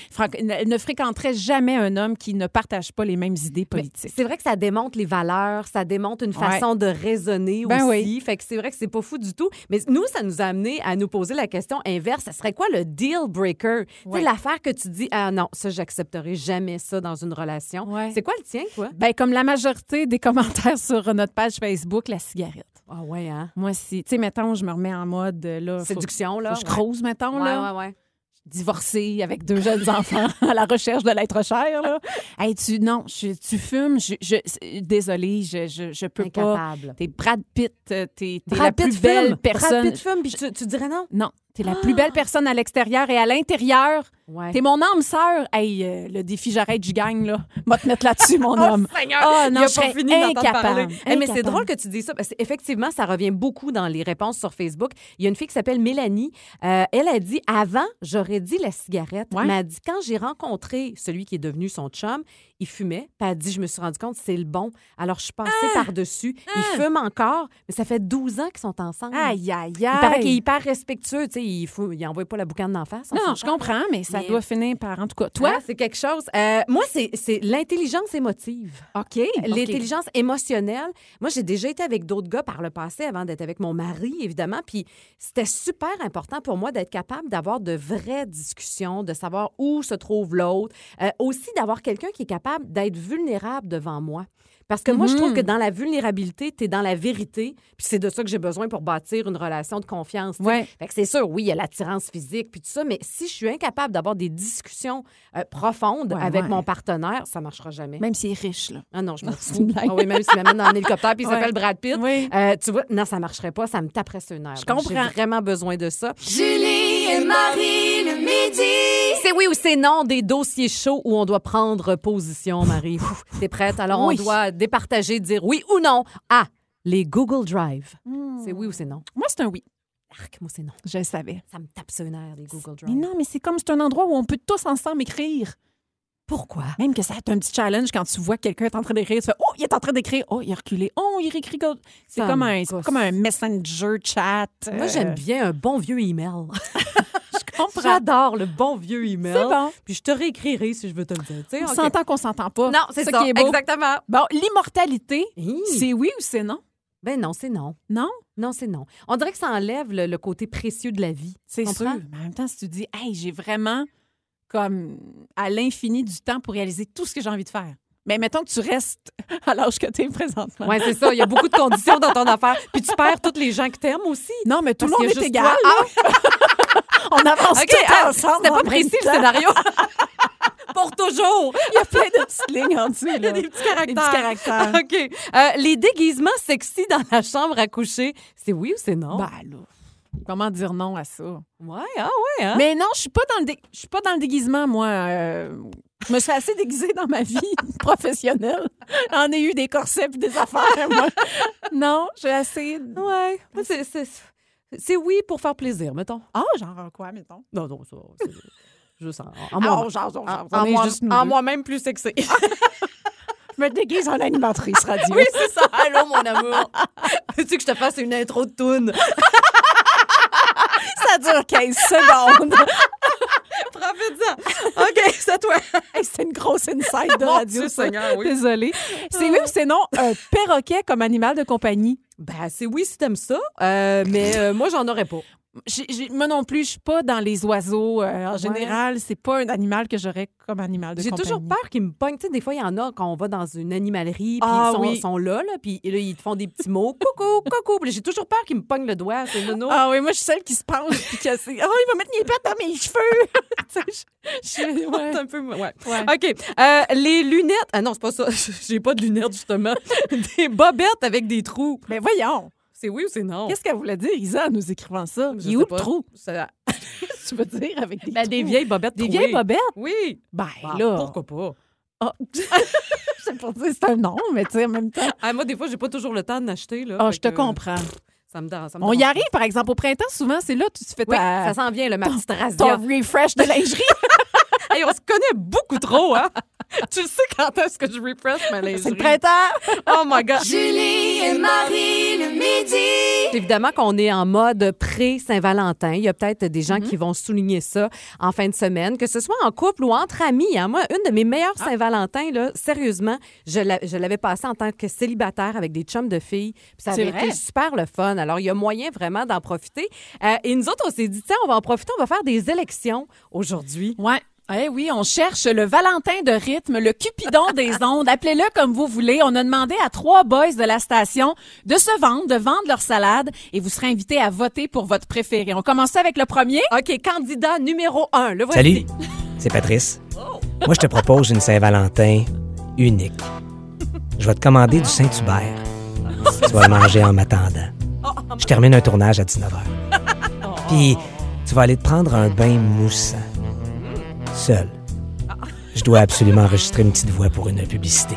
ne, fréquenteraient jamais un homme qui ne partage pas les mêmes idées politiques. C'est vrai que ça démontre les valeurs, ça démontre une Ouais. façon de raisonner Ben aussi. oui. Fait que c'est vrai que c'est pas fou du tout. Mais nous, ça nous a amené à nous poser la question inverse. Ça serait quoi le deal breaker? Ouais. l'affaire que tu dis, ah non, ça, j'accepterai jamais ça dans une relation. Ouais. C'est quoi le tien, toi? Ben comme la majorité des commentaires sur notre page Facebook, la cigarette. Ah ouais, hein? Moi, si, tu sais, mettons, je me remets en mode, euh, là, faut- Séduction, là. faut que je ouais. crouse, mettons, Ouais, là. ouais, ouais. Divorcée avec deux jeunes enfants à la recherche de l'être cher, là. Hey, tu, non, je- tu fumes, je, je- désolée, je, je, je peux pas. Incapable. T'es Brad Pitt, euh, t'es, la plus Pitt belle personne. Brad Pitt fume, puis tu, tu dirais non? Non, t'es la plus belle personne à l'extérieur et à l'intérieur. Ouais. T'es mon âme sœur. Hey, euh, le défi j'arrête, je gagne, là. Va te mettre là-dessus, mon homme. Seigneur! Oh, non, Il a je pas fini d'entendre parler. Eh, mais c'est drôle que tu dis ça. parce que effectivement, ça revient beaucoup dans les réponses sur Facebook. Il y a une fille qui s'appelle Mélanie. Euh, elle a dit avant, j'aurais dit la cigarette. Ouais. Mais elle dit quand j'ai rencontré celui qui est devenu son chum, il fumait. Puis elle dit je me suis rendu compte c'est le bon. Alors je suis passée Ah! par-dessus. Il fume encore, mais ça fait 12 ans qu'ils sont ensemble. Aïe, aïe, aïe. Il paraît qu'il est hyper respectueux. Tu sais, il, faut, il envoie pas la boucane d'en face. on Non, je comprends, mais ça Mais- doit finir par, en tout cas, toi? Ouais, c'est quelque chose. Euh, moi, c'est c'est l'intelligence émotive. OK. L'intelligence émotionnelle. Moi, j'ai déjà été avec d'autres gars par le passé avant d'être avec mon mari, évidemment. Puis c'était super important pour moi d'être capable d'avoir de vraies discussions, de savoir où se trouve l'autre. Euh, aussi d'avoir quelqu'un qui est capable d'être vulnérable devant moi. Parce que moi, je trouve que dans la vulnérabilité, tu es dans la vérité. Puis c'est de ça que j'ai besoin pour bâtir une relation de confiance. Ouais. Fait que c'est sûr, oui, il y a l'attirance physique puis tout ça, mais si je suis incapable d'avoir des discussions euh, profondes Ouais, avec ouais. mon partenaire, ça marchera jamais. Même s'il est riche, là. Ah non, je C'est fous. Ah oui, même s'il m'amène dans un hélicoptère puis il s'appelle Brad Pitt. Oui. Euh, tu vois, non, ça marcherait pas, ça me taperait sur une nerf. Je comprends. J'ai vraiment besoin de ça. Julie et Marie le midi. C'est oui ou c'est non des dossiers chauds où on doit prendre position, Marie. T'es prête? Alors, Oui. on doit départager, dire oui ou non à les Google Drive. Hmm. C'est oui ou c'est non? Moi, c'est un oui. Arc, moi, c'est non. Je le savais. Ça me tape sur les nerfs, les Google Drive. Mais non, mais c'est comme c'est un endroit où on peut tous ensemble écrire. Pourquoi? Même que ça a un petit challenge quand tu vois que quelqu'un est en train d'écrire. Tu fais Oh, il est en train d'écrire. Oh, il a reculé. Oh, il réécrit. C'est comme, me un, comme un messenger chat. Moi, j'aime bien un bon vieux email. Je comprends. J'adore le bon vieux email. C'est bon. Puis je te réécrirai si je veux te le dire. On s'entend qu'on s'entend pas. Non, c'est ça. qui est beau. Exactement. Bon, l'immortalité, c'est oui ou c'est non? Ben non, c'est non. Non? Non, c'est non. On dirait que ça enlève le, le côté précieux de la vie. C'est sûr. Mais en même temps, si tu dis, hey, j'ai vraiment comme à l'infini du temps pour réaliser tout ce que j'ai envie de faire. Mais mettons que tu restes à l'âge que tu es présentement. Oui, c'est ça. Il y a beaucoup de conditions dans ton affaire. Puis tu perds toutes les gens que t'aimes aussi. Non, mais tout le monde est égal. toi. On avance OK, tout ah, ensemble. C'était pas précis le scénario. Pour toujours. Il y a plein de petites lignes en dessous. Il y a là. des petits caractères. Des petits caractères. OK. Euh, les déguisements sexy dans la chambre à coucher, c'est oui ou c'est non? Ben là, comment dire non à ça? ouais, ah ouais, hein? Mais non, je suis pas dans le dé- je suis pas dans le déguisement moi. euh, Je me suis assez déguisée dans ma vie professionnelle. J'en ai eu des corsets puis des affaires moi. Non, j'ai assez Ouais. C'est- c'est- C'est oui pour faire plaisir, mettons. Ah, genre quoi mettons? Non, non, ça. c'est Juste en, en moi. Ah, moi- moi-même plus sexy. Je me déguise en animatrice radio. oui, c'est ça. Allô, mon amour. tu sais que je te fasse une intro de toune? Ça dure 15 secondes. Profite-en. OK, c'est à toi. Hey, C'était une grosse insight de Mon radio. Dieu ça. Seigneur, oui. Désolée. C'est oui ou c'est non un perroquet comme animal de compagnie? Ben, c'est oui si t'aimes ça, euh, mais euh, moi, j'en aurais pas. Moi non plus, je suis pas dans les oiseaux. euh, en général, c'est pas un animal que j'aurais comme animal de J'ai toujours peur qu'ils me pognent. Tu sais, des fois, il y en a quand on va dans une animalerie, puis Ah ils sont, oui. sont là, là, puis là, ils te font des petits mots. Coucou, coucou. J'ai toujours peur qu'ils me pognent le doigt. C'est nono. Ah oui, moi, je suis celle qui se penche puis qui essaie. Oh, il va mettre mes pattes dans mes cheveux. Je- ouais. C'est un peu. Ouais. Ouais. OK. Euh, les lunettes. Ah non, c'est pas ça. J'ai pas de lunettes, justement. Des bobettes avec des trous. Mais voyons, C'est oui ou c'est non? qu'est-ce qu'elle voulait dire, Isa, en nous écrivant ça? Je Il est où le pas. trou? Ça- Tu veux dire avec des Ben, des vieilles bobettes Des trouées. vieilles bobettes? Oui. Ben Ah, là. Pourquoi pas? Ah. je sais pas dire c'est un nom, mais tu sais, en même temps. Ah, moi, des fois, j'ai pas toujours le temps d'en acheter. Là, Ah, Fait je te que, comprends. Ça me dérange. ça me On y arrive, par exemple, au printemps, souvent, c'est là que tu te fais pas. Oui, ta, ça s'en vient, le ma petite ton razzia. refresh de lingerie. Hey, on se connaît beaucoup trop, hein? tu sais quand est-ce que je refresh ma lingerie? c'est le printemps. Oh my God! Julie et Marie le midi. Évidemment qu'on est en mode pré-Saint-Valentin. Il y a peut-être des gens Mm-hmm. qui vont souligner ça en fin de semaine, que ce soit en couple ou entre amis. hein. Moi, une de mes meilleures Ah. Saint-Valentin, là, sérieusement, je l'a- je l'avais passé en tant que célibataire avec des chums de filles. Puis ça avait vrai? été super le fun. Alors, il y a moyen vraiment d'en profiter. Euh, et nous autres, on s'est dit, tiens, on va en profiter, on va faire des élections aujourd'hui. Ouais. Eh oui, on cherche le Valentin de rythme, le Cupidon des ondes. Appelez-le comme vous voulez. On a demandé à trois boys de la station de se vendre, de vendre leur salade et vous serez invités à voter pour votre préféré. On commence avec le premier. OK, candidat numéro un. Le voici. Salut, c'est Patrice. Moi, je te propose une Saint-Valentin unique. Je vais te commander du Saint-Hubert. Tu vas le manger en m'attendant. Je termine un tournage à 19h. Puis, tu vas aller te prendre un bain moussant. Seul. Je dois absolument enregistrer une petite voix pour une publicité.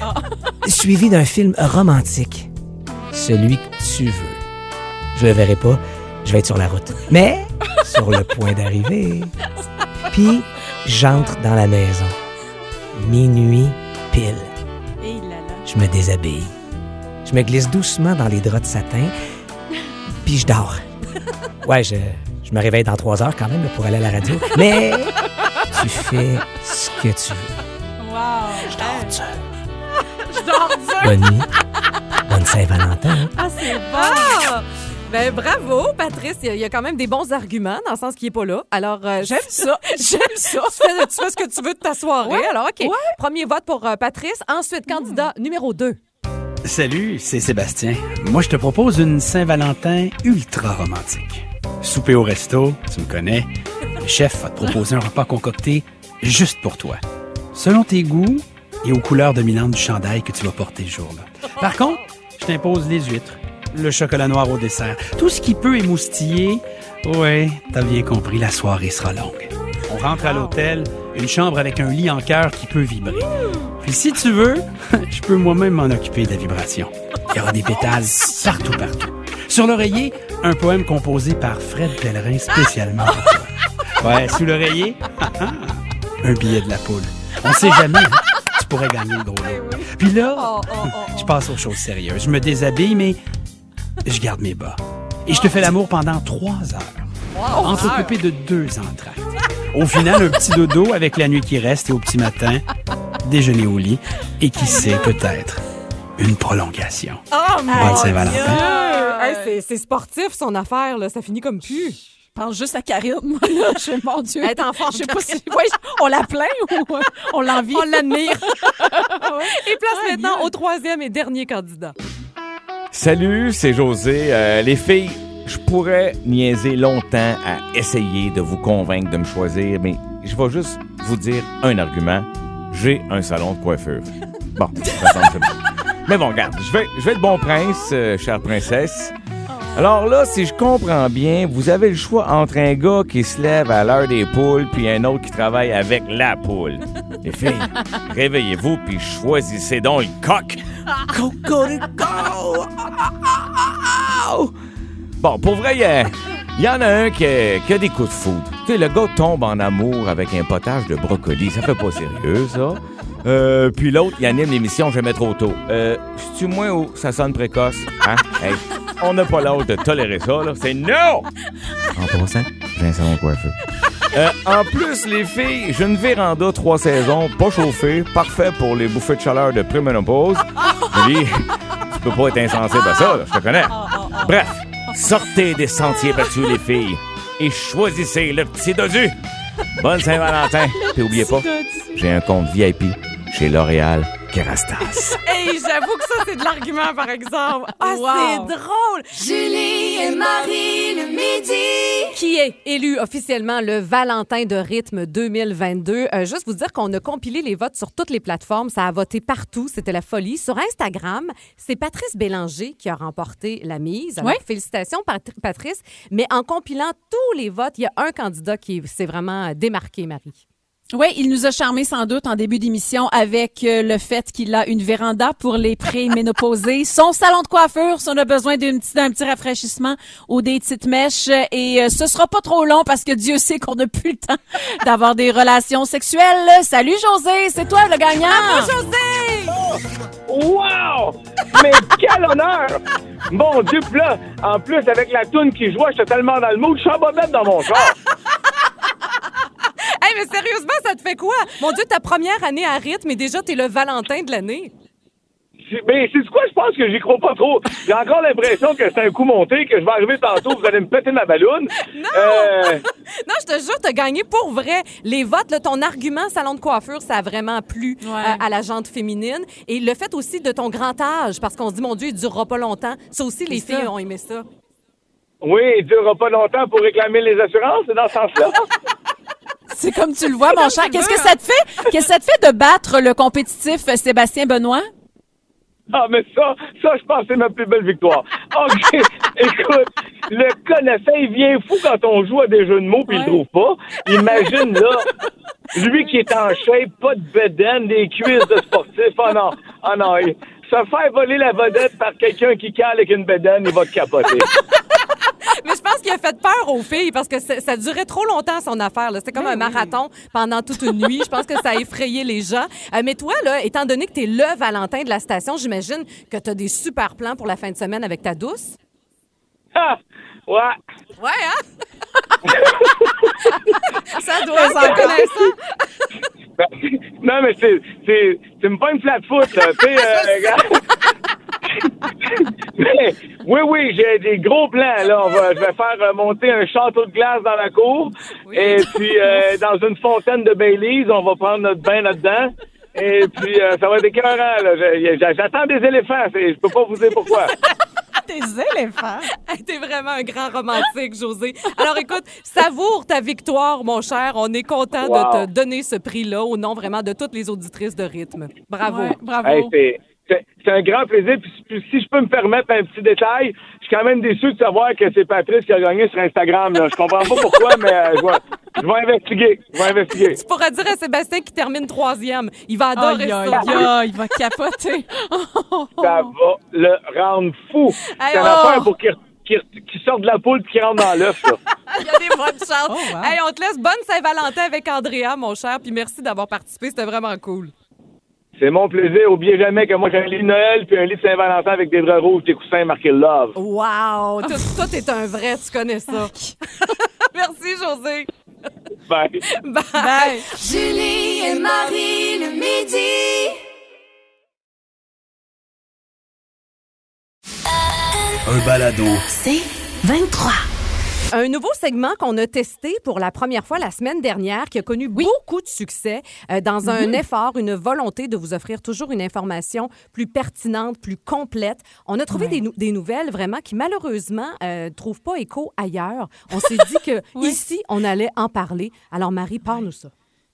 Suivi d'un film romantique. Celui que tu veux. Je le verrai pas, je vais être sur la route. Mais, sur le point d'arriver. Puis, j'entre dans la maison. Minuit pile. Je me déshabille. Je me glisse doucement dans les draps de satin. Puis je dors. Ouais, je, je me réveille dans trois heures quand même là, pour aller à la radio. Mais tu fais ce que tu veux. Je dors dur. Je dors dur. Bonne nuit. Bonne Saint-Valentin. Ah, c'est bon! Ben, bravo, Patrice. Il y, a, quand même des bons arguments, dans le sens qu'il n'est pas là. Alors, euh, J'aime ça. J'aime ça. tu, fais, tu fais ce que tu veux de ta soirée. Ouais, Alors, OK. ouais. Premier vote pour euh, Patrice. Ensuite, candidat numéro 2. Salut, c'est Sébastien. Moi, je te propose une Saint-Valentin ultra romantique. Souper au resto, tu me connais. Le chef va te proposer un repas concocté juste pour toi. Selon tes goûts et aux couleurs dominantes du chandail que tu vas porter le jour-là. Par contre, je t'impose les huîtres, le chocolat noir au dessert, tout ce qui peut émoustiller. Ouais, t'as bien compris, la soirée sera longue. On rentre à l'hôtel, une chambre avec un lit en cœur qui peut vibrer. Puis si tu veux, je peux moi-même m'en occuper de la vibration. Il y aura des pétales partout, partout. Sur l'oreiller, Un poème composé par Fred Pellerin spécialement pour toi. Ouais, sous l'oreiller, un billet de la poule. On sait jamais, hein? tu pourrais gagner le gros lot. Puis là, Oh, oh, oh, je passe aux choses sérieuses. Je me déshabille, mais je garde mes bas. Et je te fais l'amour pendant trois heures. Entrecoupé de deux entractes. Au final, un petit dodo avec la nuit qui reste et au petit matin, déjeuner au lit. Et qui sait, peut-être, une prolongation. Oh, Bonne Saint-Valentin. Hey, c'est sportif, son affaire, là. Ça finit comme pu. Pense juste à Karine. Je suis, mon Dieu. Elle est en forme, Je sais pas si. Ouais, on la plaint ou euh, on l'envie. On l'admire. Et place maintenant au troisième et dernier candidat. Salut, c'est José. Euh, les filles, je pourrais niaiser longtemps à essayer de vous convaincre de me choisir, mais je vais juste vous dire un argument. J'ai un salon de coiffure. Bon, ça semble. Mais bon, regarde, je vais, je vais être bon prince, euh, chère princesse. Alors là, si je comprends bien, vous avez le choix entre un gars qui se lève à l'heure des poules puis un autre qui travaille avec la poule. Les filles, réveillez-vous puis choisissez donc le coq. Bon, pour vrai, il y a- il y, en a un qui a, qui a des coups de foudre. Tu sais, le gars tombe en amour avec un potage de brocoli. Ça fait pas sérieux, ça. Euh, puis l'autre, il anime l'émission Jamais trop tôt. Euh, tu moins ou ça sonne précoce? Hein? Hey, on n'a pas l'âge de tolérer ça, là. C'est non! En passant, j'ai un salon coiffeur. Euh, en plus, les filles, j'ai une véranda trois saisons, pas chauffée, parfait pour les bouffées de chaleur de préménopause. Julie, tu peux pas être insensible à ça, là, je te connais. Bref, sortez des sentiers battus, les filles, et choisissez le petit dodu. Bonne Saint-Valentin. Puis oubliez pas, j'ai un compte VIP chez L'Oréal Kerastas. Hey, j'avoue que ça, c'est de l'argument, par exemple. Ah, Wow. c'est drôle! Julie et Marie le midi. Qui est élu officiellement le Valentin de rythme 2022. Euh, juste vous dire qu'on a compilé les votes sur toutes les plateformes. Ça a voté partout. C'était la folie. Sur Instagram, c'est Patrice Bélanger qui a remporté la mise. Alors, Oui. félicitations, Pat- Patrice. Mais en compilant tous les votes, il y a un candidat qui s'est vraiment démarqué, Marie. Oui, il nous a charmé sans doute en début d'émission avec euh, le fait qu'il a une véranda pour les préménopausés, son salon de coiffure, si on a besoin d'un petit, d'un petit rafraîchissement ou des petites mèches. Et euh, ce sera pas trop long parce que Dieu sait qu'on n'a plus le temps d'avoir des relations sexuelles. Salut José, c'est toi le gagnant. Wow! Mais quel honneur! Mon Dieu, pis là, en plus, avec la toune qui jouait, j'étais tellement dans le mood, je suis en bobette dans mon char. Hey, mais sérieusement, ça te fait quoi? Mon Dieu, ta première année à rythme et déjà, t'es le Valentin de l'année. C'est- Mais c'est quoi, je pense que j'y crois pas trop. J'ai encore l'impression que c'est un coup monté, que je vais arriver tantôt, vous allez me péter ma balloune. Non! Euh, Non, je te jure, t'as gagné pour vrai. Les votes, là, ton argument salon de coiffure, ça a vraiment plu Ouais. euh, à la jante féminine. Et le fait aussi de ton grand âge, parce qu'on se dit, mon Dieu, il durera pas longtemps. Ça aussi, les filles ça. ont aimé ça. oui, il durera pas longtemps pour réclamer les assurances, c'est dans ce sens-là. C'est comme tu le vois, mon cher. Qu'est-ce que ça te fait? Qu'est-ce que ça te fait de battre le compétitif euh, Sébastien Benoît? Ah, mais ça, ça, je pense que c'est ma plus belle victoire. OK, écoute, le connaissant, il vient fou quand on joue à des jeux de mots puis il le trouve pas. Imagine, là, lui qui est en shape, pas de bedaine, des cuisses de sportif. Oh non, oh non. Se faire voler la vedette par quelqu'un qui cale avec une bedaine, il va te capoter. Mais je pense qu'il a fait peur aux filles parce que ça, durait trop longtemps, son affaire. là. C'était comme un marathon pendant toute une nuit. Je pense que ça a effrayé les gens. Euh, mais toi, là, étant donné que t'es le Valentin de la station, j'imagine que t'as des super plans pour la fin de semaine avec ta douce. Ah, ouais. Ouais, hein? ça doit être en connaissant. Ben, non, mais c'est, c'est, c'est même pas une flat foot, là. Tu sais, euh, regarde. mais, oui, oui, j'ai des gros plans, là. On va, je vais faire euh, monter un château de glace dans la cour. Et puis, euh, dans une fontaine de Baileys, on va prendre notre bain là-dedans. Et puis, euh, ça va être écœurant, là. J'attends des éléphants. Je peux pas vous dire pourquoi. Des éléphants? T'es vraiment un grand romantique, José. Alors écoute, savoure ta victoire, mon cher. On est content Wow. de te donner ce prix-là au nom vraiment de toutes les auditrices de rythme. Bravo. Ouais, bravo. Hey, c'est, un grand plaisir. Puis, puis si je peux me permettre un petit détail, je suis quand même déçu de savoir que c'est Patrice qui a gagné sur Instagram. Là. Je comprends pas pourquoi, mais euh, je, vais, je vais investiguer. Je vais investiguer. Tu pourras dire à Sébastien qui termine troisième. Il va adorer aïe, ça. il va capoter. Ça va le rendre fou. Hey, C'est oh! affaire pour qu'il qui, sortent de la poule puis qui rentrent dans l'œuf. Il y a des bonnes chances. Oh, wow. Hey, on te laisse bonne Saint-Valentin avec Andrea, mon cher, puis merci d'avoir participé. C'était vraiment cool. C'est mon plaisir. Oubliez jamais que moi, j'ai un lit de Noël puis un lit de Saint-Valentin avec des draps rouges, des coussins marqués Love. Wow! Toi, toi, t'es un vrai, tu connais ça. merci, José. Bye. Bye. Bye. Julie et Marie le midi. Un balado. C'est 23. Un nouveau segment qu'on a testé pour la première fois la semaine dernière, qui a connu beaucoup de succès euh, dans un effort, une volonté de vous offrir toujours une information plus pertinente, plus complète. On a trouvé Ouais. des, nou- des nouvelles vraiment qui malheureusement ne trouvent pas écho ailleurs. On s'est dit que Oui. ici on allait en parler. Alors Marie, parle-nous ça.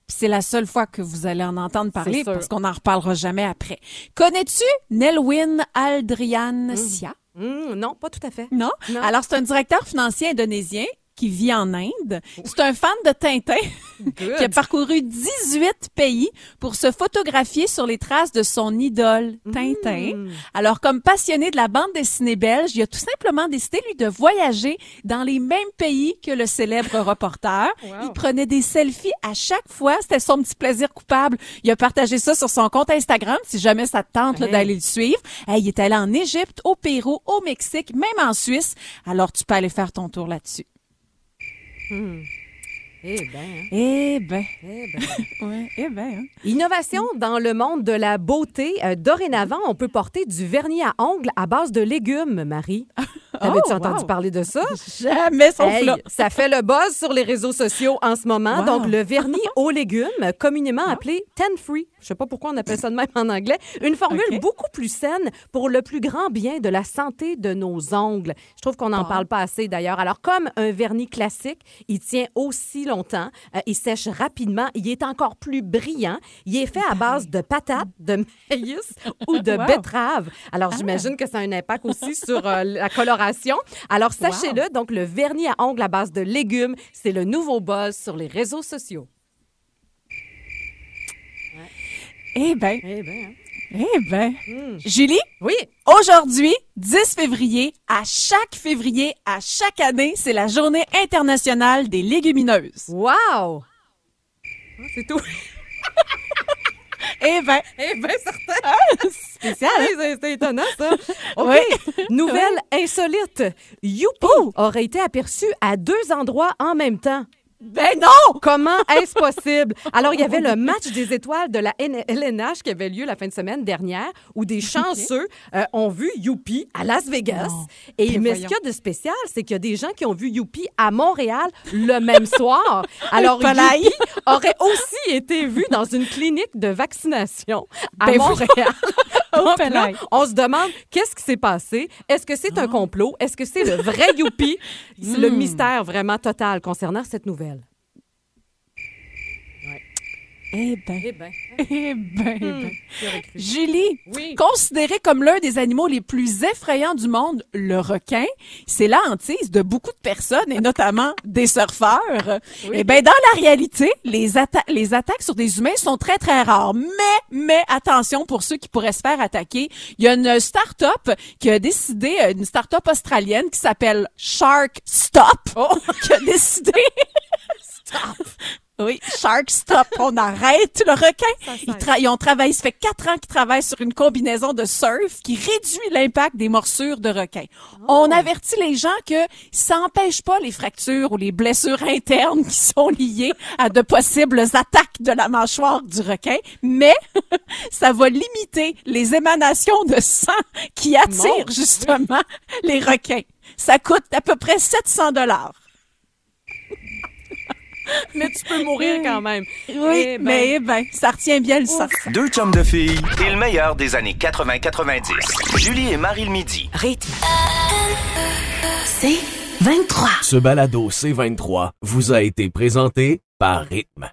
C'est la seule fois que vous allez en entendre parler parce qu'on n'en reparlera jamais après. Connais-tu Nelwyn Aldrian Sia? Hum, non, pas tout à fait. Non? Non. Alors, c'est un directeur financier indonésien qui vit en Inde. C'est un fan de Tintin qui a parcouru 18 pays pour se photographier sur les traces de son idole, Tintin. Mm. Alors, comme passionné de la bande dessinée belge, il a tout simplement décidé, lui, de voyager dans les mêmes pays que le célèbre reporter. Il prenait des selfies à chaque fois. C'était son petit plaisir coupable. Il a partagé ça sur son compte Instagram, si jamais ça te tente Hey. d'aller le suivre. Hey, il est allé en Égypte, au Pérou, au Mexique, même en Suisse. Alors, tu peux aller faire ton tour là-dessus. Eh ben, Eh ben, eh ben. ouais, eh ben. hein. Innovation dans le monde de la beauté. Euh, dorénavant, on peut porter du vernis à ongles à base de légumes, Marie. T'avais-tu Oh, entendu wow. parler de ça? Jamais son Hey, flop. ça fait le buzz sur les réseaux sociaux en ce moment. Wow. Donc, le vernis aux légumes, communément appelé Ten Free. Je sais pas pourquoi on appelle ça de même en anglais. Une formule beaucoup plus saine pour le plus grand bien de la santé de nos ongles. Je trouve qu'on n'en parle pas assez d'ailleurs. Alors, comme un vernis classique, il tient aussi longtemps. Euh, il sèche rapidement. Il est encore plus brillant. Il est fait à base de patates, de maïs ou de Wow. betterave. Alors, j'imagine que ça a un impact aussi sur euh, la coloration. Alors, sachez-le, donc le vernis à ongles à base de légumes, c'est le nouveau buzz sur les réseaux sociaux. Eh ben, Eh bien, eh ben. Julie, oui. aujourd'hui, 10 février, à chaque février, à chaque année, c'est la journée internationale des légumineuses. Wow! Ah, C'est tout. Eh ben, Eh bien, certain. spécial. Ah, c'est c'est étonnant, ça. OK. Oui. Nouvelle insolite. Youpi aurait été aperçu à deux endroits en même temps. Ben non! Comment est-ce possible? Alors, il y avait le match des étoiles de la LNH qui avait lieu la fin de semaine dernière où des chanceux euh, ont vu Youpi à Las Vegas. Non. Et Ben mais ce qu'il y a de spécial, c'est qu'il y a des gens qui ont vu Youpi à Montréal le même soir. Alors. Youpi aurait aussi été vu dans une clinique de vaccination à Ben Montréal. Là, Polaï. on se demande qu'est-ce qui s'est passé? Est-ce que c'est un complot? Est-ce que c'est le vrai Youpi? C'est le mystère vraiment total concernant cette nouvelle. Eh ben, Eh ben, eh ben, eh ben. Julie, Oui. considéré comme l'un des animaux les plus effrayants du monde, le requin, c'est la hantise de beaucoup de personnes et notamment des surfeurs. Eh ben dans la réalité, les, atta- les attaques sur des humains sont très très rares. Mais mais attention pour ceux qui pourraient se faire attaquer, il y a une start-up qui a décidé une start-up australienne qui s'appelle Shark Stop qui a décidé Stop. Oui, Shark Stop. On arrête le requin. Ils, tra- ils ont travaillé, ça fait quatre ans qu'ils travaillent sur une combinaison de surf qui réduit l'impact des morsures de requin. On avertit les gens que ça n'empêche pas les fractures ou les blessures internes qui sont liées à de possibles attaques de la mâchoire du requin, mais ça va limiter les émanations de sang qui attirent Mon justement les requins. Ça coûte à peu près 700 dollars. Mais tu peux mourir quand même. Oui, Eh ben. mais eh ben, ça retient bien le sang. Deux chums de filles et le meilleur des années 80-90. Julie et Marie le midi. Rythme. C'est 23. Ce balado C23 vous a été présenté par Rythme.